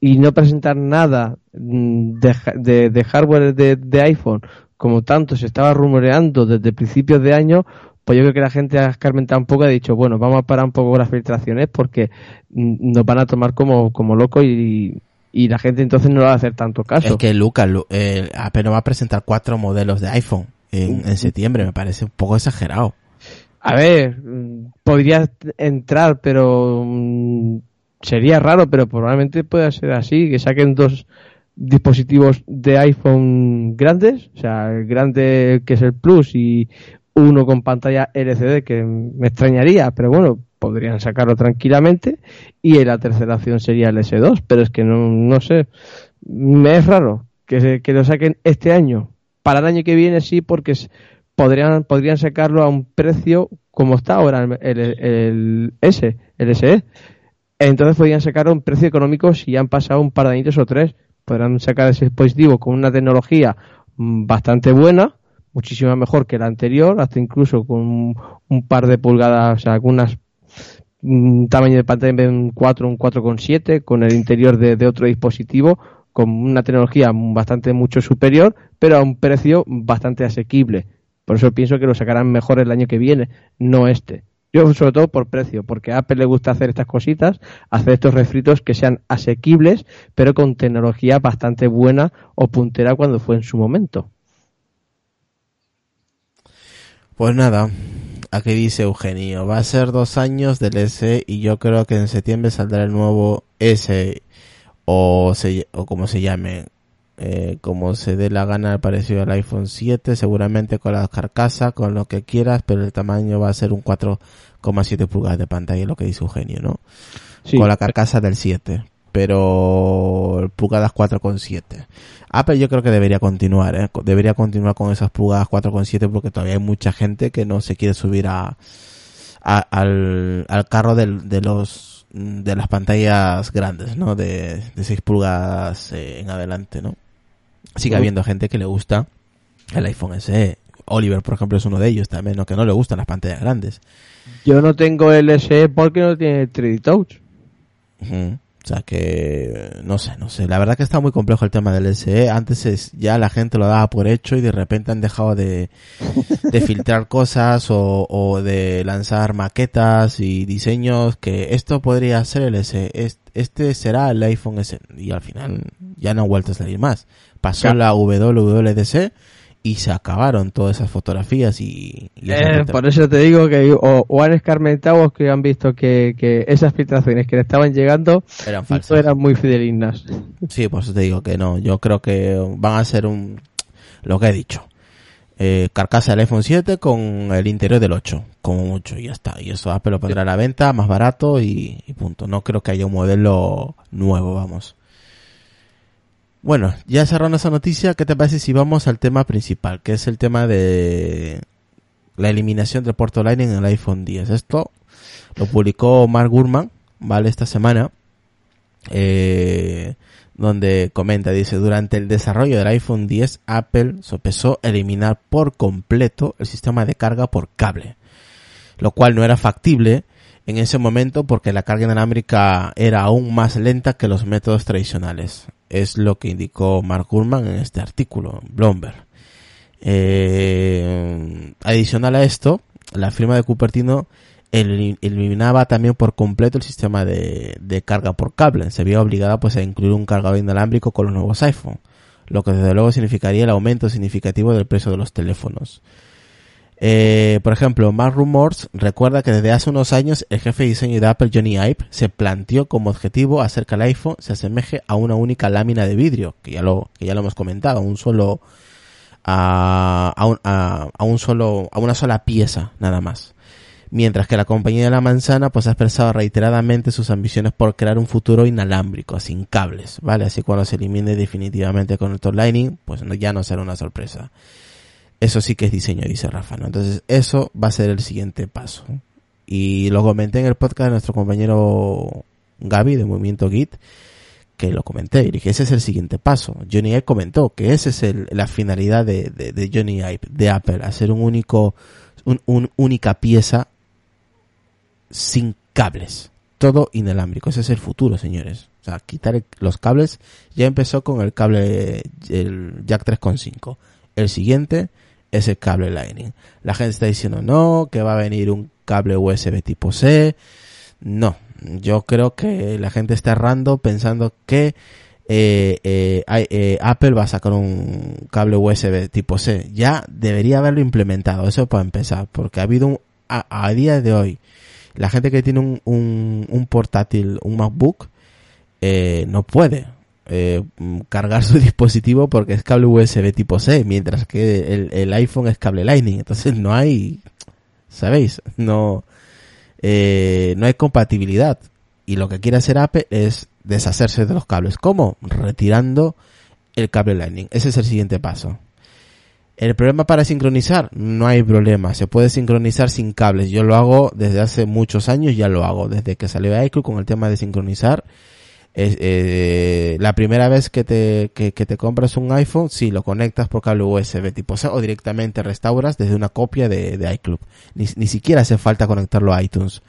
y no presentar nada mm, de, de- de hardware de, de iPhone como tanto se estaba rumoreando desde principios de año, pues yo creo que la gente ha escarmentado un poco y ha dicho, bueno, vamos a parar un poco las filtraciones porque mm, nos van a tomar como, como locos y, y la gente entonces no va a hacer tanto caso. Es que Lucas, Lu- eh, Apple no va a presentar cuatro modelos de iPhone en, en septiembre, me parece un poco exagerado. A ver, podría entrar, pero mm, sería raro, pero probablemente pueda ser así, que saquen dos dispositivos de iPhone grandes, o sea, el grande que es el Plus y uno con pantalla LCD que me extrañaría, pero bueno, podrían sacarlo tranquilamente y la tercera opción sería el S2, pero es que no, no sé, me es raro que, se- que lo saquen este año. Para el año que viene sí, porque podrían, podrían sacarlo a un precio como está ahora el, el, S, el SE. Entonces podrían sacarlo a un precio económico si ya han pasado un par de añitos o tres. Podrán sacar ese dispositivo con una tecnología mm, bastante buena, muchísimo mejor que la anterior, hasta incluso con un, un par de pulgadas, o sea, con unas un tamaño de pantalla en un 4, un 4,7, con el interior de, de otro dispositivo, con una tecnología bastante mucho superior, pero a un precio bastante asequible. Por eso pienso que lo sacarán mejor el año que viene, no este. Yo sobre todo por precio, porque a Apple le gusta hacer estas cositas, hacer estos refritos que sean asequibles, pero con tecnología bastante buena o puntera cuando fue en su momento. Pues nada, aquí dice Eugenio, va a ser dos años del S y yo creo que en septiembre saldrá el nuevo S o, se, o como se llame, eh, como se dé la gana parecido al iPhone 7, seguramente con la carcasa, con lo que quieras, pero el tamaño va a ser un 4,7 pulgadas de pantalla, lo que dice Eugenio, ¿no? Sí. Con la carcasa del 7, pero pulgadas 4,7. Apple yo creo que debería continuar, ¿eh? debería continuar con esas pulgadas 4,7 porque todavía hay mucha gente que no se quiere subir a, a- al, al carro de los de las pantallas grandes, ¿no? De, de 6 pulgadas eh, en adelante, ¿no? Sigue habiendo gente que le gusta el iPhone SE. Oliver, por ejemplo, es uno de ellos también, ¿no? Que no le gustan las pantallas grandes. Yo no tengo el SE porque no tiene 3D Touch. O sea que, no sé, no sé. La verdad que está muy complejo el tema del SE. Antes es- ya la gente lo daba por hecho y de repente han dejado de, de filtrar cosas o, o de lanzar maquetas y diseños que esto podría ser el SE. Es- Este será el iPhone S. Y al final ya no ha vuelto a salir más. Pasó Claro. la WWDC y se acabaron todas esas fotografías y, Eh, por eso te digo que o, o han escarmentado que han visto que, que esas filtraciones que le estaban llegando eran falsas. eran muy fidelignas. Sí, por eso te digo que no. Yo creo que van a ser un... Lo que he dicho. Eh, carcasa del iPhone 7 con el interior del 8. Como mucho. Y ya está. Y eso Apple lo pondrá a la venta más barato y, y punto. No creo que haya un modelo nuevo, vamos. Bueno, ya cerrando esa noticia, ¿qué te parece si vamos al tema principal? Que es el tema de la eliminación del puerto Lightning en el iPhone 10. Esto lo publicó Mark Gurman, ¿vale? Esta semana eh, donde comenta, dice, durante el desarrollo del iPhone 10, Apple sopesó eliminar por completo el sistema de carga por cable, lo cual no era factible en ese momento porque la carga inalámbrica era aún más lenta que los métodos tradicionales. Es lo que indicó Mark Gurman en este artículo, en Bloomberg. Eh, adicional a esto, la firma de Cupertino el- eliminaba también por completo el sistema de, de carga por cable. Se vio obligada pues a incluir un cargador inalámbrico con los nuevos iPhone, lo que desde luego significaría el aumento significativo del precio de los teléfonos. Eh, por ejemplo, Mark Rumors recuerda que desde hace unos años el jefe de diseño de Apple, Johnny Ive, se planteó como objetivo hacer que el iPhone se asemeje a una única lámina de vidrio, que ya lo, que ya lo hemos comentado, un solo, a, a, un, a, a un solo, a una sola pieza, nada más. Mientras que la compañía de la manzana pues ha expresado reiteradamente sus ambiciones por crear un futuro inalámbrico, sin cables, ¿vale? Así cuando se elimine definitivamente con el Lightning, pues ya no será una sorpresa. Eso sí que es diseño, dice Rafa, ¿no? Entonces, eso va a ser el siguiente paso. Y lo comenté en el podcast de nuestro compañero Gaby de Movimiento Git, que lo comenté y dije, ese es el siguiente paso. Johnny Ive comentó que esa es el- la finalidad de, de, de Johnny Ive, de Apple, hacer un único, un, un única pieza sin cables. Todo inalámbrico. Ese es el futuro, señores. O sea, quitar los cables. Ya empezó con el cable, el Jack 3.5. El siguiente es el cable Lightning. La gente está diciendo no, que va a venir un cable USB tipo C. No, yo creo que la gente está errando pensando que eh, eh, eh, Apple va a sacar un cable USB tipo C. Ya debería haberlo implementado, eso para empezar, porque ha habido un, a, a día de hoy, la gente que tiene un, un, un portátil, un MacBook, eh, no puede eh, mm, cargar su dispositivo porque es cable USB tipo C, mientras que el, iPhone es cable Lightning. Entonces no hay, ¿sabéis? No, eh, no hay compatibilidad. Y lo que quiere hacer Apple es deshacerse de los cables. ¿Cómo? Retirando el cable Lightning. Ese es el siguiente paso. El problema para sincronizar, no hay problema, se puede sincronizar sin cables. Yo lo hago desde hace muchos años, ya lo hago, desde que salió iCloud con el tema de sincronizar. Eh, la primera vez que te, que, te compras un iPhone, sí, lo conectas por cable USB tipo C o directamente restauras desde una copia de, de iCloud. Ni, ni siquiera hace falta conectarlo a iTunes.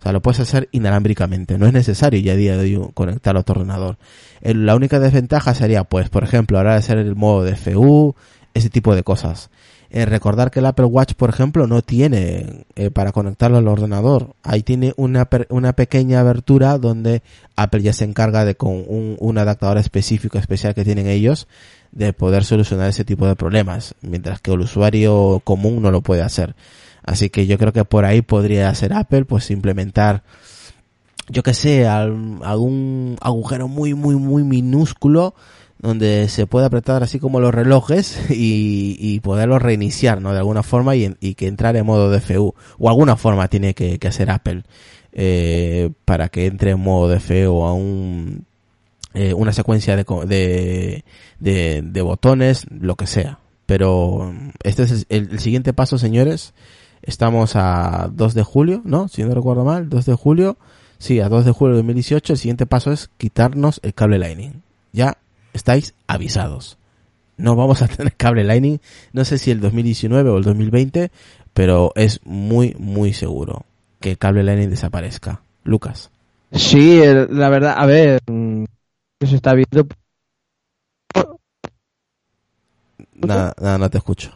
O sea, lo puedes hacer inalámbricamente. No es necesario ya a día de hoy conectarlo a tu ordenador. La única desventaja sería, pues, por ejemplo, ahora hacer el modo de FU, ese tipo de cosas. Eh, recordar que el Apple Watch, por ejemplo, no tiene eh, para conectarlo al ordenador. Ahí tiene una, una pequeña abertura donde Apple ya se encarga de con un, un adaptador específico, especial que tienen ellos, de poder solucionar ese tipo de problemas, mientras que el usuario común no lo puede hacer. Así que yo creo que por ahí podría hacer Apple, pues implementar, yo que sé, al- algún agujero muy, muy, muy minúsculo donde se puede apretar así como los relojes y, y poderlo reiniciar, ¿no? De alguna forma y, y que entrar en modo DFU. O alguna forma tiene que, que hacer Apple eh, para que entre en modo DFU a un, eh, una secuencia de, de, de, de botones, lo que sea. Pero este es el, el siguiente paso, señores. Estamos a 2 de julio, ¿no? Si no recuerdo mal, 2 de julio. Sí, a 2 de julio de 2018. El siguiente paso es quitarnos el cable Lightning. Ya estáis avisados. No vamos a tener cable Lightning. No sé si el 2019 o el 2020, pero es muy, muy seguro que el cable Lightning desaparezca. Lucas. Sí, la verdad, a ver, mm, que se está viendo. Nada, nada, no te escucho.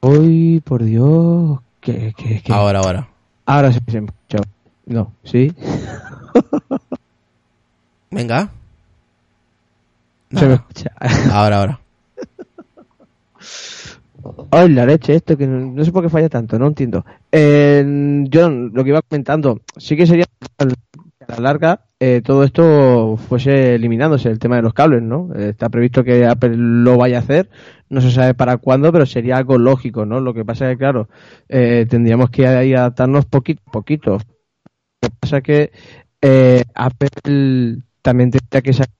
Uy, por Dios, que, que, que- Ahora, ahora. Ahora sí se escucha. No, sí. Venga. Se me Nada. escucha. Ahora, ahora. Ay, la leche, esto que no, no sé por qué falla tanto, no entiendo. Eh, yo lo que iba comentando, sí que sería a la larga eh, todo esto fuese eliminándose, el tema de los cables, ¿no? Eh, está previsto que Apple lo vaya a hacer, no se sabe para cuándo, pero sería algo lógico, ¿no? Lo que pasa es que, claro, eh, tendríamos que ahí adaptarnos poquito a poquito. Lo que pasa es que eh, Apple también tendría que sacar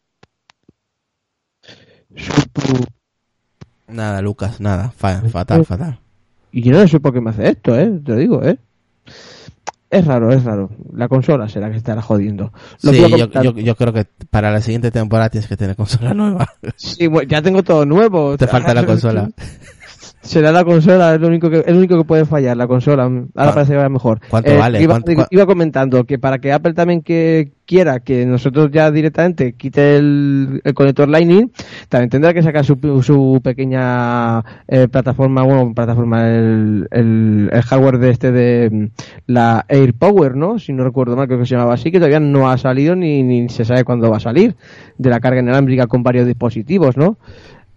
Nada, Lucas, nada. Fa- fatal, fatal. Y yo no sé por qué me hace esto, ¿eh? Te lo digo, ¿eh? Es raro, es raro. La consola será que estará jodiendo. Lo Sí, yo, yo creo que para la siguiente temporada tienes que tener consola nueva. Sí, bueno, ya tengo todo nuevo. Te falta la consola. Será la consola, es lo único que, el único que puede fallar, la consola. Ahora ¿Cuán- parece que va mejor. cuánto Eh, vale? Iba, ¿Cuánto- digo- cua- iba comentando que para que Apple también que quiera que nosotros ya directamente quite el, el conector Lightning, también tendrá que sacar su, su pequeña eh, plataforma, bueno, plataforma, el, el, el hardware de este de mm, la AirPower, ¿no? Si no recuerdo mal, creo que se llamaba así, que todavía no ha salido ni, ni se sabe cuándo va a salir, de la carga inalámbrica con varios dispositivos, ¿no?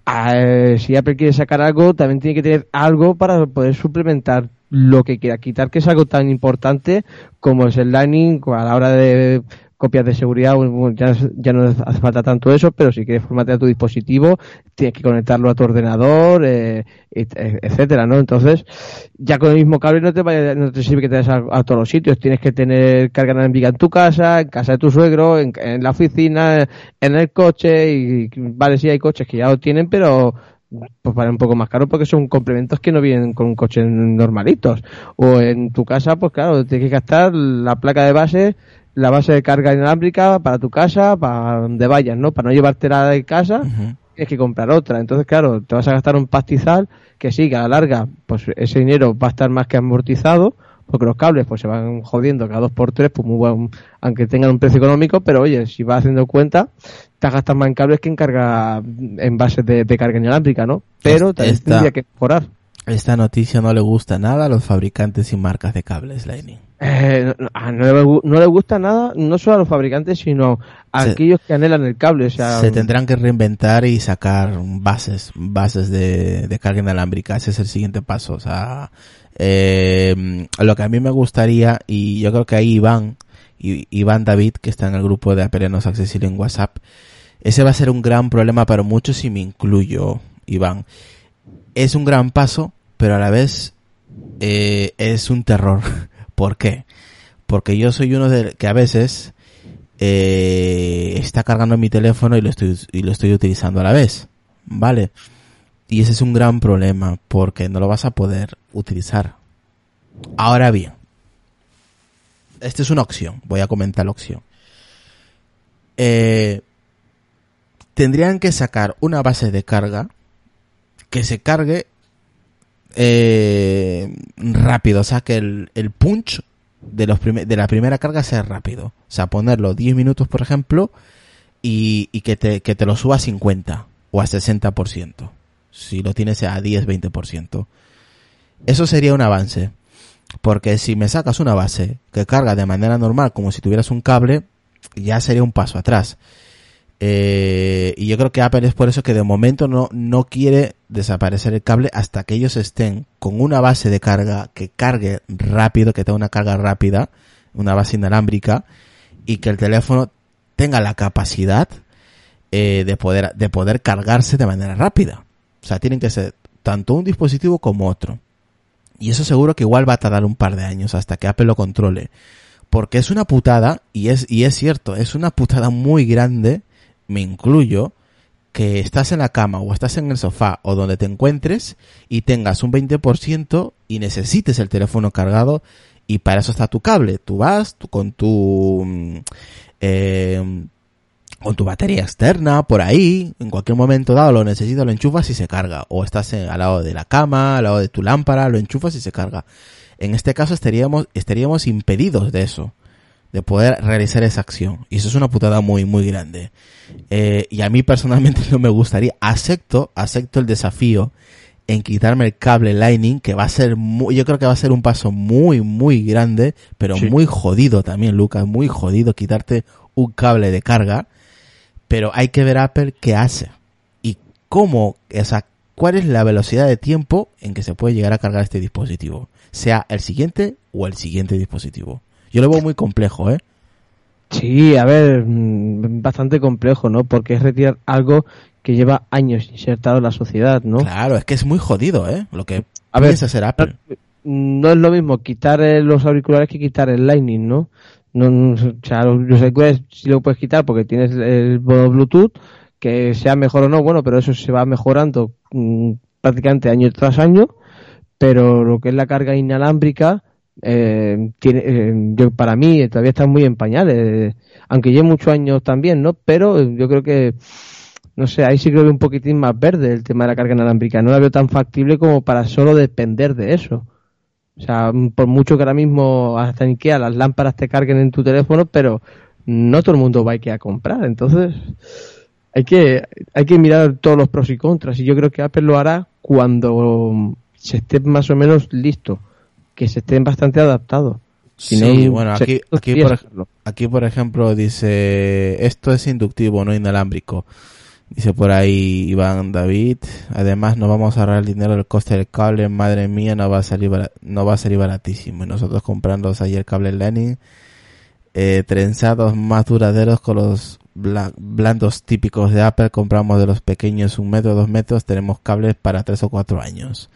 Eh, si Apple quiere sacar algo, también tiene que tener algo para poder suplementar lo que quiera. Quitar, que es algo tan importante como es el Lightning a la hora de copias de seguridad, ya, ya no hace falta tanto eso, pero si quieres formatear tu dispositivo, tienes que conectarlo a tu ordenador, eh, eh, etcétera, ¿no? Entonces, ya con el mismo cable no te, vaya- no te sirve que te des a, todos los sitios, tienes que tener carga inalámbrica en tu casa, en casa de tu suegro, en, la oficina, en el coche, y vale, sí hay coches que ya lo tienen, pero pues vale un poco más caro porque son complementos que no vienen con coches normalitos. O en tu casa, pues claro, tienes que gastar la placa de base, la base de carga inalámbrica para tu casa, para donde vayas, ¿no? Para no llevártela de casa, Ujú. tienes que comprar otra. Entonces, claro, te vas a gastar un pastizal que sí, que a la larga, pues ese dinero va a estar más que amortizado, porque los cables pues se van jodiendo cada dos por tres, pues muy buen- aunque tengan un precio económico, pero oye, si vas haciendo cuenta, te gastas más en cables que en carga, en bases de, de carga inalámbrica, ¿no? Pero también Esta- tendría que mejorar. Esta noticia no le gusta nada a los fabricantes y marcas de cables Lightning. Eh, no, no le, gu- no le gusta nada, no solo a los fabricantes, sino a Se- aquellos que anhelan el cable. O sea, Se tendrán que reinventar y sacar bases, bases de, de carga inalámbrica. Ese es el siguiente paso. O sea, eh, lo que a mí me gustaría, y yo creo que ahí Iván, y- Iván David, que está en el grupo de Aperenos Accesible en WhatsApp, ese va a ser un gran problema para muchos y me incluyo, Iván. Es un gran paso, pero a la vez eh, es un terror. ¿Por qué? Porque yo soy uno de que a veces eh, está cargando mi teléfono y lo estoy y lo estoy utilizando a la vez, ¿vale? Y ese es un gran problema porque no lo vas a poder utilizar. Ahora bien, esta es una opción. Voy a comentar la opción. Eh, tendrían que sacar una base de carga que se cargue eh, rápido, o sea que el, el punch de los de la primera carga sea rápido, o sea ponerlo 10 minutos por ejemplo y, y que te que te lo suba a 50 o a 60%, si lo tienes a 10 20%. Eso sería un avance, porque si me sacas una base que carga de manera normal como si tuvieras un cable, ya sería un paso atrás. Eh, y yo creo que Apple es por eso que de momento no, no quiere desaparecer el cable hasta que ellos estén con una base de carga que cargue rápido, que tenga una carga rápida, una base inalámbrica, y que el teléfono tenga la capacidad eh, de poder de poder cargarse de manera rápida. O sea, tienen que ser tanto un dispositivo como otro. Y eso seguro que igual va a tardar un par de años hasta que Apple lo controle. Porque es una putada, y es, y es cierto, es una putada muy grande, me incluyo, que estás en la cama o estás en el sofá o donde te encuentres y tengas un 20% y necesites el teléfono cargado y para eso está tu cable. Tú vas tú con tu mm, eh, con tu batería externa por ahí, en cualquier momento dado lo necesitas, lo enchufas y se carga. O estás en- al lado de la cama, al lado de tu lámpara, lo enchufas y se carga. En este caso estaríamos, estaríamos impedidos de eso, de poder realizar esa acción. Y eso es una putada muy, muy grande. Eh, y a mí personalmente no me gustaría, acepto, acepto el desafío en quitarme el cable Lightning, que va a ser muy, yo creo que va a ser un paso muy, muy grande, pero Sí. muy jodido también, Lucas, muy jodido quitarte un cable de carga, pero hay que ver Apple qué hace y cómo, o sea, cuál es la velocidad de tiempo en que se puede llegar a cargar este dispositivo, sea el siguiente o el siguiente dispositivo. Yo lo veo muy complejo, ¿eh? Sí, a ver, mm, bastante complejo, ¿no? Porque es retirar algo que lleva años insertado en la sociedad, ¿no? Claro, es que es muy jodido, ¿eh? Lo que A ver, hacer Apple. no es lo mismo quitar eh, los auriculares que quitar el Lightning, ¿no? no, no, o sea, los, auriculares sí lo puedes quitar porque tienes el modo Bluetooth, que sea mejor o no, bueno, pero eso se va mejorando mm, prácticamente año tras año, pero lo que es la carga inalámbrica, eh, tiene, eh, yo, para mí eh, todavía está muy en pañales, eh, aunque lleve muchos años también, ¿no? Pero yo creo que, no sé, ahí sí que lo veo un poquitín más verde el tema de la carga inalámbrica, no la veo tan factible como para solo depender de eso. O sea, por mucho que ahora mismo hasta en Ikea las lámparas te carguen en tu teléfono, pero no todo el mundo va a Ikea a comprar. Entonces, hay que, hay que mirar todos los pros y contras. Y yo creo que Apple lo hará cuando se esté más o menos listo, que se estén bastante adaptados. Si sí, no, bueno, aquí, aquí, por, sacarlo. aquí por ejemplo dice, esto es inductivo, no inalámbrico. Dice por ahí Iván David, además no vamos a ahorrar el dinero del coste del cable, madre mía, no va a salir no va a salir baratísimo. Y nosotros comprando ayer cable Lenin, eh, trenzados más duraderos con los bla- blandos típicos de Apple, compramos de los pequeños un metro, dos metros, tenemos cables para tres o cuatro años.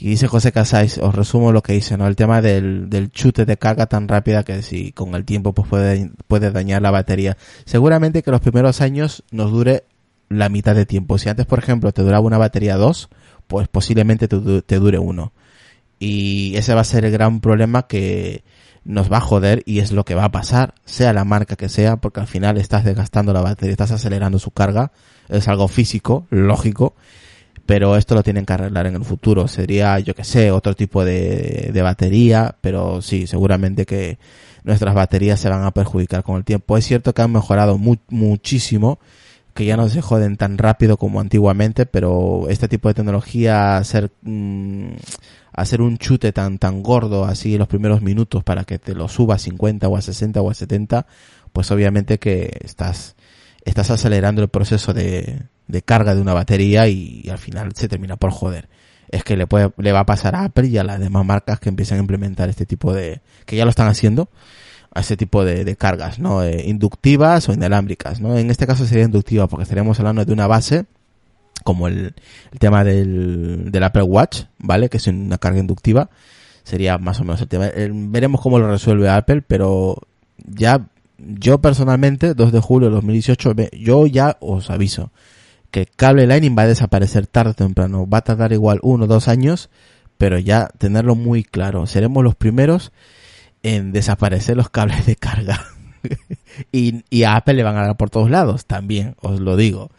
Y dice José Casais, os resumo lo que dice, ¿no? El tema del, del chute de carga tan rápida que si con el tiempo pues puede, puede dañar la batería. Seguramente que los primeros años nos dure la mitad de tiempo. Si antes, por ejemplo, te duraba una batería 2, pues posiblemente te, te dure uno. Y ese va a ser el gran problema que nos va a joder y es lo que va a pasar, sea la marca que sea, porque al final estás desgastando la batería, estás acelerando su carga, es algo físico, lógico, pero esto lo tienen que arreglar en el futuro. Sería, yo que sé, otro tipo de, de batería, pero sí, seguramente que nuestras baterías se van a perjudicar con el tiempo. Es cierto que han mejorado mu- muchísimo, que ya no se joden tan rápido como antiguamente, pero este tipo de tecnología, hacer, mm, hacer un chute tan, tan gordo así en los primeros minutos para que te lo suba a 50 o a 60 o a 70, pues obviamente que estás, estás acelerando el proceso de, de carga de una batería y, al final se termina por joder. Es que le puede, le va a pasar a Apple y a las demás marcas que empiezan a implementar este tipo de, que ya lo están haciendo, a este tipo de, de cargas, ¿no? Eh, inductivas o inalámbricas, ¿no? En este caso sería inductiva porque estaríamos hablando de una base como el, el tema del, del Apple Watch, ¿vale? Que es una carga inductiva. Sería más o menos el tema. Veremos cómo lo resuelve Apple, pero ya yo personalmente, 2 de julio de 2018, ve- yo ya os aviso que cable Lightning va a desaparecer tarde o temprano. Va a tardar igual uno o dos años, pero ya tenerlo muy claro. Seremos los primeros en desaparecer los cables de carga. y, y a Apple le van a dar por todos lados, también, os lo digo.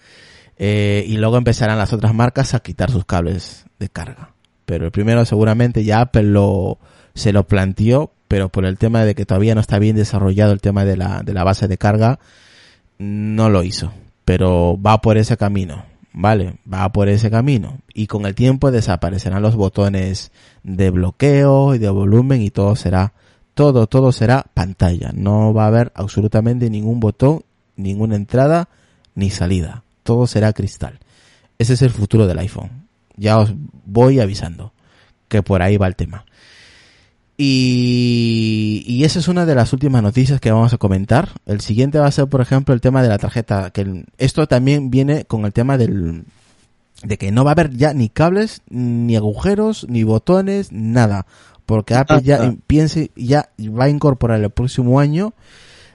Eh, y luego empezarán las otras marcas a quitar sus cables de carga. Pero el primero seguramente ya Apple lo, se lo planteó, pero por el tema de que todavía no está bien desarrollado el tema de la, de la base de carga, no lo hizo. Pero va por ese camino, ¿vale? Va por ese camino. Y con el tiempo desaparecerán los botones de bloqueo y de volumen y todo será, todo, todo será pantalla. No va a haber absolutamente ningún botón, ninguna entrada ni salida. Todo será cristal. Ese es el futuro del iPhone. Ya os voy avisando que por ahí va el tema. Y, y esa es una de las últimas noticias que vamos a comentar. El siguiente va a ser, por ejemplo, el tema de la tarjeta. Que el- esto también viene con el tema del, de que no va a haber ya ni cables, ni agujeros, ni botones, nada. Porque Apple ya Ah. piense, ya va a incorporar el próximo año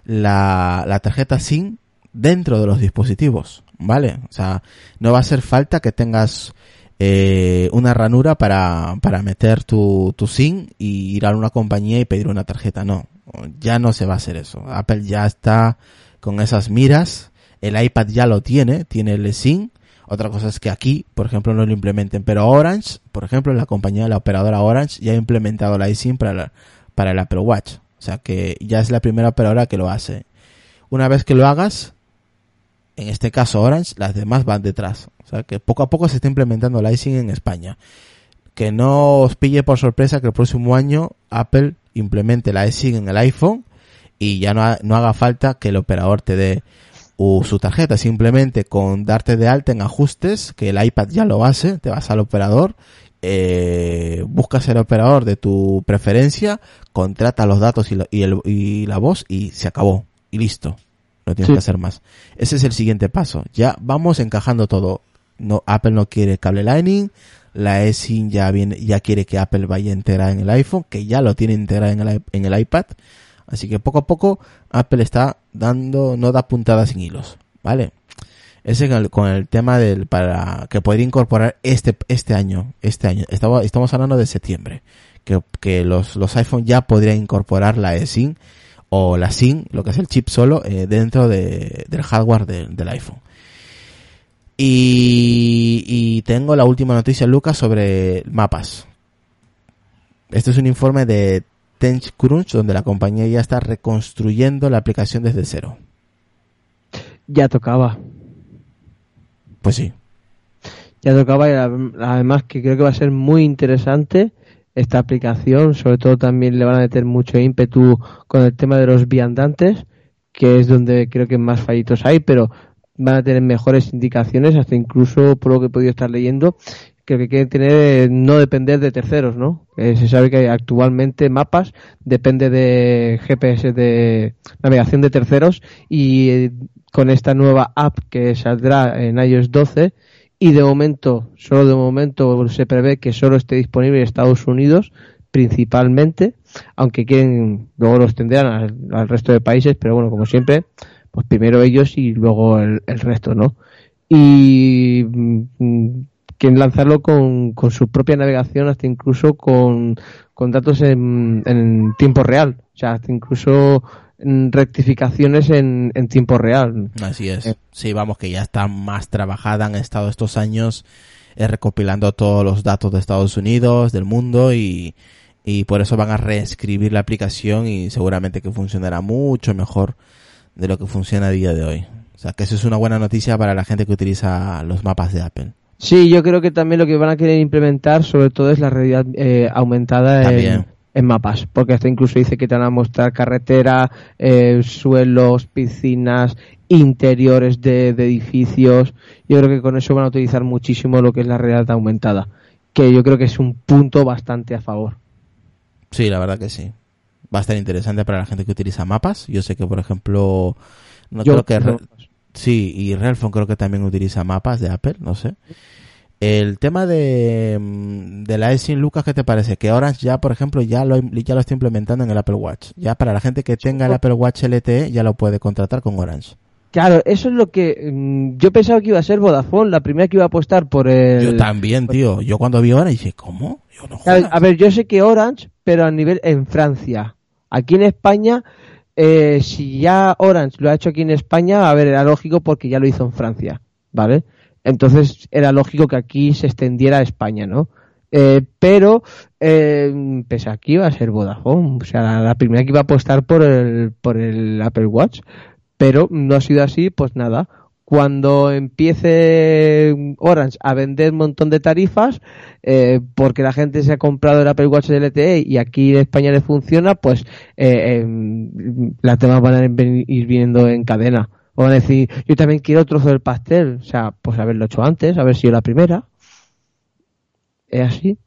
la, la tarjeta SIM dentro de los dispositivos, ¿vale? O sea, no va a hacer falta que tengas eh, una ranura para, para meter tu, tu SIM y ir a una compañía y pedir una tarjeta, no. Ya no se va a hacer eso. Apple ya está con esas miras. El iPad ya lo tiene, tiene el SIM. Otra cosa es que aquí, por ejemplo, no lo implementen. Pero Orange, por ejemplo, la compañía, la operadora Orange, ya ha implementado la eSIM para, para el Apple Watch. O sea que ya es la primera operadora que lo hace. Una vez que lo hagas, en este caso Orange, las demás van detrás. O sea que poco a poco se está implementando la iSIM en España. Que no os pille por sorpresa que el próximo año Apple implemente la iSIM en el iPhone y ya no, no haga falta que el operador te dé su tarjeta. Simplemente con darte de alta en ajustes, que el iPad ya lo hace, te vas al operador, eh, buscas el operador de tu preferencia, contrata los datos y, la- y el- y la voz y se acabó. Y listo. No tienes Sí. que hacer más. Ese es el siguiente paso. Ya vamos encajando todo. No, Apple no quiere cable Lightning. La eSIM ya viene, ya quiere que Apple vaya integrada en el iPhone, que ya lo tiene integrada en el, en el iPad. Así que poco a poco Apple está dando, no da puntadas sin hilos, ¿vale? Ese con el, con el tema del, para, que podría incorporar este, este año, este año, estamos, estamos hablando de septiembre, que, que los, los iPhone ya podrían incorporar la eSIM o la SIM, lo que es el chip solo, eh, dentro de, del hardware de- del iPhone. Y, y tengo la última noticia, Lucas, sobre mapas. Este es un informe de TechCrunch, donde la compañía ya está reconstruyendo la aplicación desde cero. Ya tocaba. Pues sí. Ya tocaba y ad- además que creo que va a ser muy interesante esta aplicación, sobre todo también le van a meter mucho ímpetu con el tema de los viandantes, que es donde creo que más fallitos hay, pero van a tener mejores indicaciones, hasta incluso por lo que he podido estar leyendo, que lo que quieren tener no depender de terceros, ¿no? Se sabe que actualmente mapas depende de GPS de navegación de terceros y eh, con esta nueva app que saldrá en iOS 12 y de momento, solo de momento se prevé que solo esté disponible en Estados Unidos principalmente, aunque quieren, luego lo extenderán al, al resto de países, pero bueno, como siempre, pues primero ellos y luego el, resto, ¿no? y mm, quieren lanzarlo con, con su propia navegación, hasta incluso con, con datos en, en tiempo real. O sea, hasta incluso rectificaciones en, en tiempo real. Así es. Eh. Sí, vamos, que ya está más trabajada, han estado estos años eh, recopilando todos los datos de Estados Unidos, del mundo y, y por eso van a reescribir la aplicación y seguramente que funcionará mucho mejor de lo que funciona a día de hoy. O sea, que eso es una buena noticia para la gente que utiliza los mapas de Apple. Sí, yo creo que también lo que van a querer implementar sobre todo es la realidad eh, aumentada en, en mapas, porque hasta incluso dice que te van a mostrar carretera, eh, suelos, piscinas, interiores de, de edificios. Yo creo que con eso van a utilizar muchísimo lo que es la realidad aumentada, que yo creo que es un punto bastante a favor. Sí, la verdad que sí. Va a estar interesante para la gente que utiliza mapas. Yo sé que, por ejemplo, no Yo- creo que... Re- Sí, y Realphone creo que también utiliza mapas de Apple, no sé. El tema de, mm, de la eSIM, Lucas, ¿qué te parece? Que Orange ya, por ejemplo, ya lo, ya lo está implementando en el Apple Watch. Ya para la gente que tenga el Apple Watch LTE ya lo puede contratar con Orange. Claro, eso es lo que mm, yo pensaba que iba a ser Vodafone, la primera que iba a apostar por el... Yo también, tío. Yo cuando vi Orange dije, ¿cómo? Yo no Claro. A ver, yo sé que Orange, pero a nivel en Francia. Aquí en España, eh, si ya Orange lo ha hecho aquí en España, a ver, era lógico porque ya lo hizo en Francia, ¿vale? Entonces era lógico que aquí se extendiera a España, ¿no? Eh, pero eh, pese a que iba a ser Vodafone, o sea, la, primera que iba a apostar por el, por el Apple Watch, pero no ha sido así, pues nada. Cuando empiece Orange a vender un montón de tarifas, eh, porque la gente se ha comprado el Apple Watch LTE y aquí en España le funciona, pues eh, em, las temas van a ir viniendo en cadena. O van a decir, yo también quiero trozo del pastel. O sea, pues haberlo hecho antes, haber sido la primera. Es así.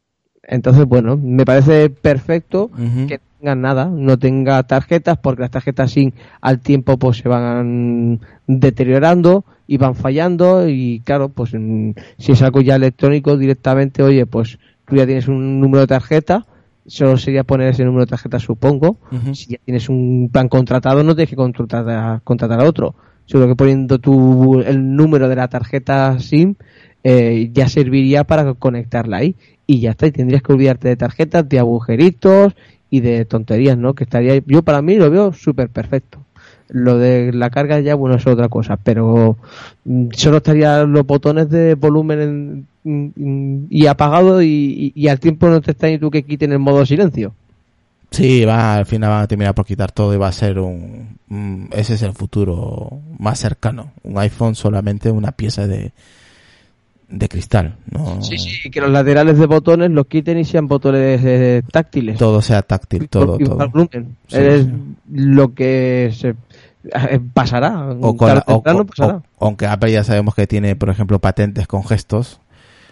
Entonces, bueno, me parece perfecto que no tenga nada, no tenga tarjetas, porque las tarjetas sin al tiempo pues se van deteriorando y van fallando y claro, pues mm, si es algo ya electrónico directamente, oye, pues tú ya tienes un número de tarjeta, solo sería poner ese número de tarjeta, supongo. Si ya tienes un plan contratado, no tienes que contratar contratar a otro. Seguro que poniendo tu, el número de la tarjeta SIM eh, ya serviría para conectarla ahí. Y ya está, y tendrías que olvidarte de tarjetas, de agujeritos y de tonterías, ¿no? Que estaría, yo para mí lo veo súper perfecto. Lo de la carga ya, bueno, es otra cosa, pero mm, solo estarían los botones de volumen en- mm, y apagado y, y- y al tiempo no te está ni tú que quiten el modo silencio. Sí, va, al final van a terminar por quitar todo y va a ser un, un- ese es el futuro más cercano. Un iPhone solamente una pieza de, de cristal, no Sí, sí, que los laterales de botones los quiten y sean botones eh, táctiles. todo sea táctil, todo, todo. Sí, es sí. lo que se eh, pasará. O con o o- pasará. aunque Apple ya sabemos que tiene, por ejemplo, patentes con gestos,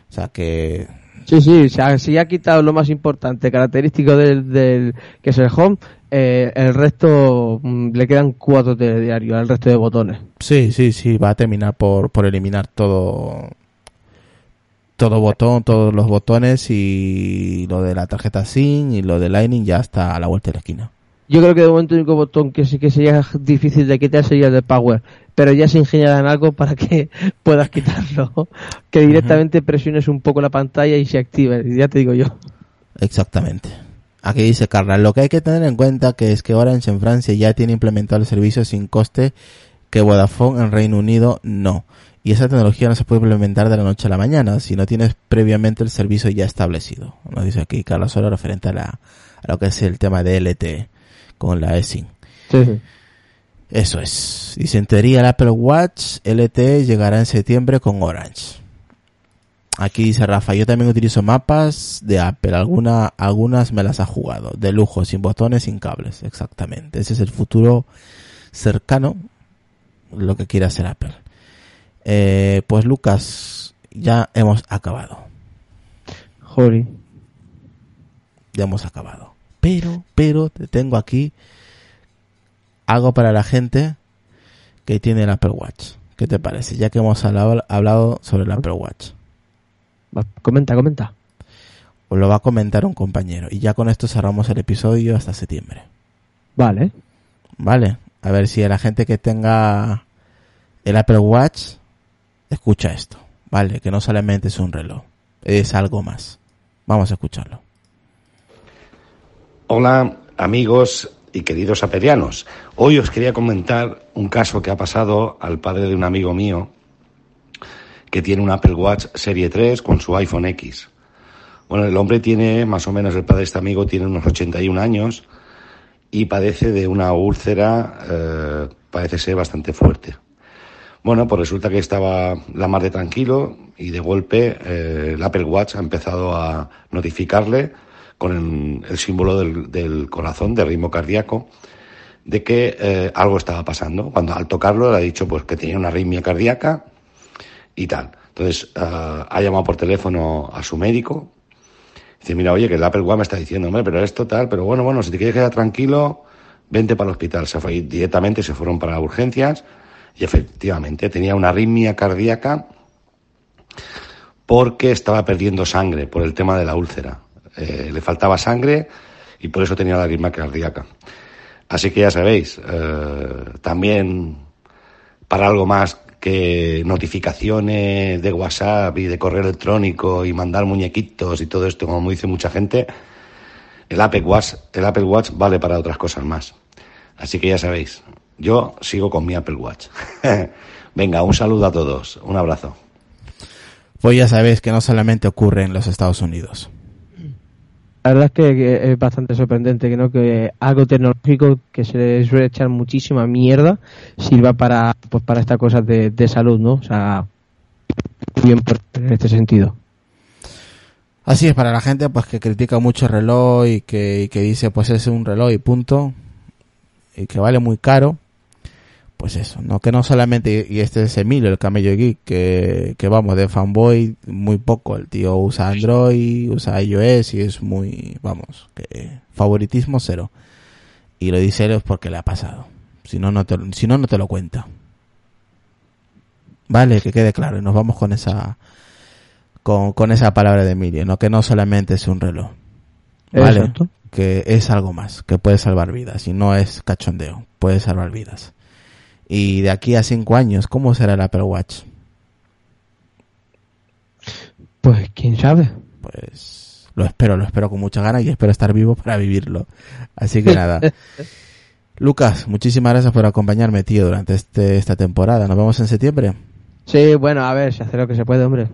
o sea que Sí, sí, se ha, se ha quitado lo más importante, característico del, del que es el home, eh, el resto mm, le quedan cuatro telediarios al resto de botones. sí, sí, sí, va a terminar por, por eliminar todo, todo botón, todos los botones y lo de la tarjeta SIM y lo de Lightning ya está a la vuelta de la esquina. Yo creo que de momento el único botón que sí que sería difícil de quitar sería el de power, pero ya se ingeniarán algo para que puedas quitarlo, que directamente presiones un poco la pantalla y se active, ya te digo yo. Exactamente. Aquí dice Carla, lo que hay que tener en cuenta que es que Orange en Francia ya tiene implementado el servicio sin coste que Vodafone en Reino Unido no. Y esa tecnología no se puede implementar de la noche a la mañana si no tienes previamente el servicio ya establecido. Nos dice aquí Carla solo referente a, la, a lo que es el tema de LTE con la eSIM. Sí, sí. Eso es. Dice en teoría el Apple Watch LTE llegará en septiembre con Orange. Aquí dice Rafa, yo también utilizo mapas de Apple, alguna, algunas me las ha jugado, de lujo, sin botones, sin cables, exactamente. Ese es el futuro cercano, lo que quiere hacer Apple. Eh, pues Lucas, ya hemos acabado, Joder. ya hemos acabado. Pero, pero, te tengo aquí algo para la gente que tiene el Apple Watch. ¿Qué te parece? Ya que hemos hablado, hablado sobre el Apple Watch. Va, comenta, comenta. Os lo va a comentar un compañero. Y ya con esto cerramos el episodio hasta septiembre. Vale. ¿Vale? A ver si a la gente que tenga el Apple Watch escucha esto, ¿vale? Que no solamente es un reloj, es algo más. Vamos a escucharlo. Hola amigos y queridos aperianos. Hoy os quería comentar un caso que ha pasado al padre de un amigo mío que tiene un Apple Watch Serie 3 con su iPhone X. Bueno, el hombre tiene, más o menos el padre de este amigo tiene unos 81 años y padece de una úlcera, eh, parece ser bastante fuerte. Bueno, pues resulta que estaba la mar de tranquilo y de golpe eh, el Apple Watch ha empezado a notificarle con el, símbolo del, corazón, del ritmo cardíaco, de que eh, algo estaba pasando. Cuando al tocarlo le ha dicho pues que tenía una arritmia cardíaca y tal. Entonces uh, ha llamado por teléfono a su médico. Dice, mira, oye, que el Apple Watch me está diciendo, hombre, pero esto tal, pero bueno, bueno, si te quieres quedar tranquilo, vente para el hospital. Se fue directamente, se fueron para urgencias y efectivamente tenía una arritmia cardíaca porque estaba perdiendo sangre por el tema de la úlcera. Eh, le faltaba sangre y por eso tenía la arritmia cardíaca. Así que ya sabéis, eh, también para algo más que notificaciones de WhatsApp y de correo electrónico y mandar muñequitos y todo esto, como dice mucha gente, el Apple Watch, el Apple Watch vale para otras cosas más. Así que ya sabéis, yo sigo con mi Apple Watch. Venga, un saludo a todos, un abrazo. Pues ya sabéis que no solamente ocurre en los Estados Unidos. La verdad es que, es bastante sorprendente que no que algo tecnológico que se le suele echar muchísima mierda sirva para pues para estas cosas de, de salud, ¿no? O sea, bien por, en este sentido. Así es, para la gente pues que critica mucho el reloj y que, y que dice pues es un reloj y punto, y que vale muy caro, pues eso, no que no solamente, y este es Emilio, el camello geek, que, que vamos, de fanboy muy poco, el tío usa Android, usa iOS y es muy, vamos, que favoritismo cero. Y lo dice él es porque le ha pasado. Si no, no te, si no, no te lo cuenta. Vale, que quede claro, y nos vamos con esa, con, con esa palabra de Emilio, no que no solamente es un reloj. Vale, Exacto. que es algo más, que puede salvar vidas, y no es cachondeo, puede salvar vidas. Y de aquí a cinco años, ¿cómo será el Apple Watch? Pues quién sabe. Pues lo espero, lo espero con mucha ganas y espero estar vivo para vivirlo. Así que nada. Lucas, muchísimas gracias por acompañarme, tío, durante este, esta temporada. Nos vemos en septiembre. Sí, bueno, a ver, se hace lo que se puede, hombre.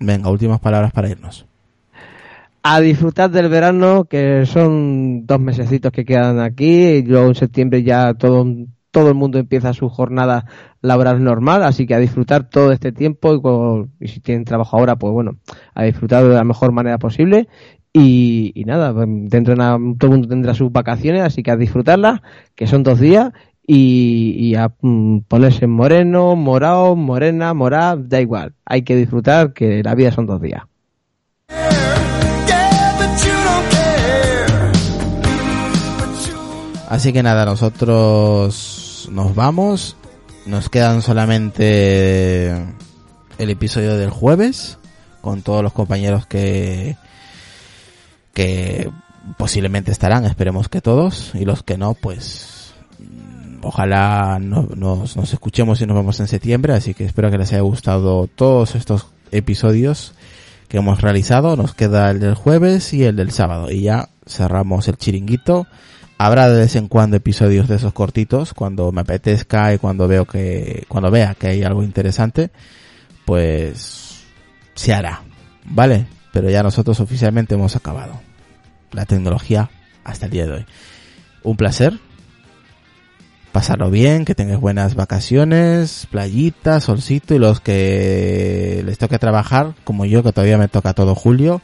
Venga, últimas palabras para irnos. A disfrutar del verano, que son dos mesecitos que quedan aquí, y luego en septiembre ya todo, todo el mundo empieza su jornada laboral normal, así que a disfrutar todo este tiempo y, si tienen trabajo ahora, pues bueno, a disfrutar de la mejor manera posible. Y, nada, pues, dentro de nada, todo el mundo tendrá sus vacaciones, así que a disfrutarlas, que son dos días, y, a mm, ponerse moreno, morado, morena, morada, da igual. Hay que disfrutar que la vida son dos días. Así que nada, nosotros nos vamos. Nos quedan solamente el episodio del jueves con todos los compañeros que que posiblemente estarán, esperemos que todos y los que no, pues ojalá no- nos, nos escuchemos y nos vemos en septiembre, así que espero que les haya gustado todos estos episodios que hemos realizado. Nos queda el del jueves y el del sábado y ya cerramos el chiringuito. Habrá de vez en cuando episodios de esos cortitos cuando me apetezca y cuando veo que cuando vea que hay algo interesante, pues se hará, ¿vale? Pero ya nosotros oficialmente hemos acabado la tecnología hasta el día de hoy. Un placer. Pasarlo bien, que tengáis buenas vacaciones, playitas, solcito y los que les toque trabajar, como yo que todavía me toca todo julio,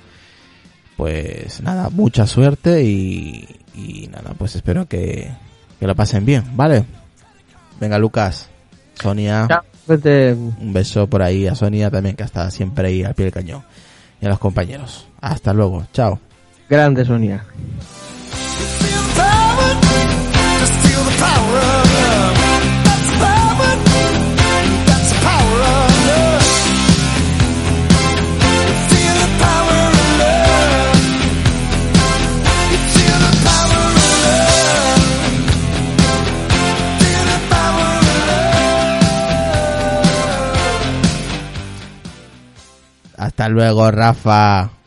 pues nada, mucha suerte y, y nada, pues espero que, que lo pasen bien, ¿vale? Venga Lucas, Sonia, Chao. Un beso por ahí a Sonia también que está siempre ahí al pie del cañón y a los compañeros. Hasta luego, chao. Grande Sonia. Hasta luego, Rafa.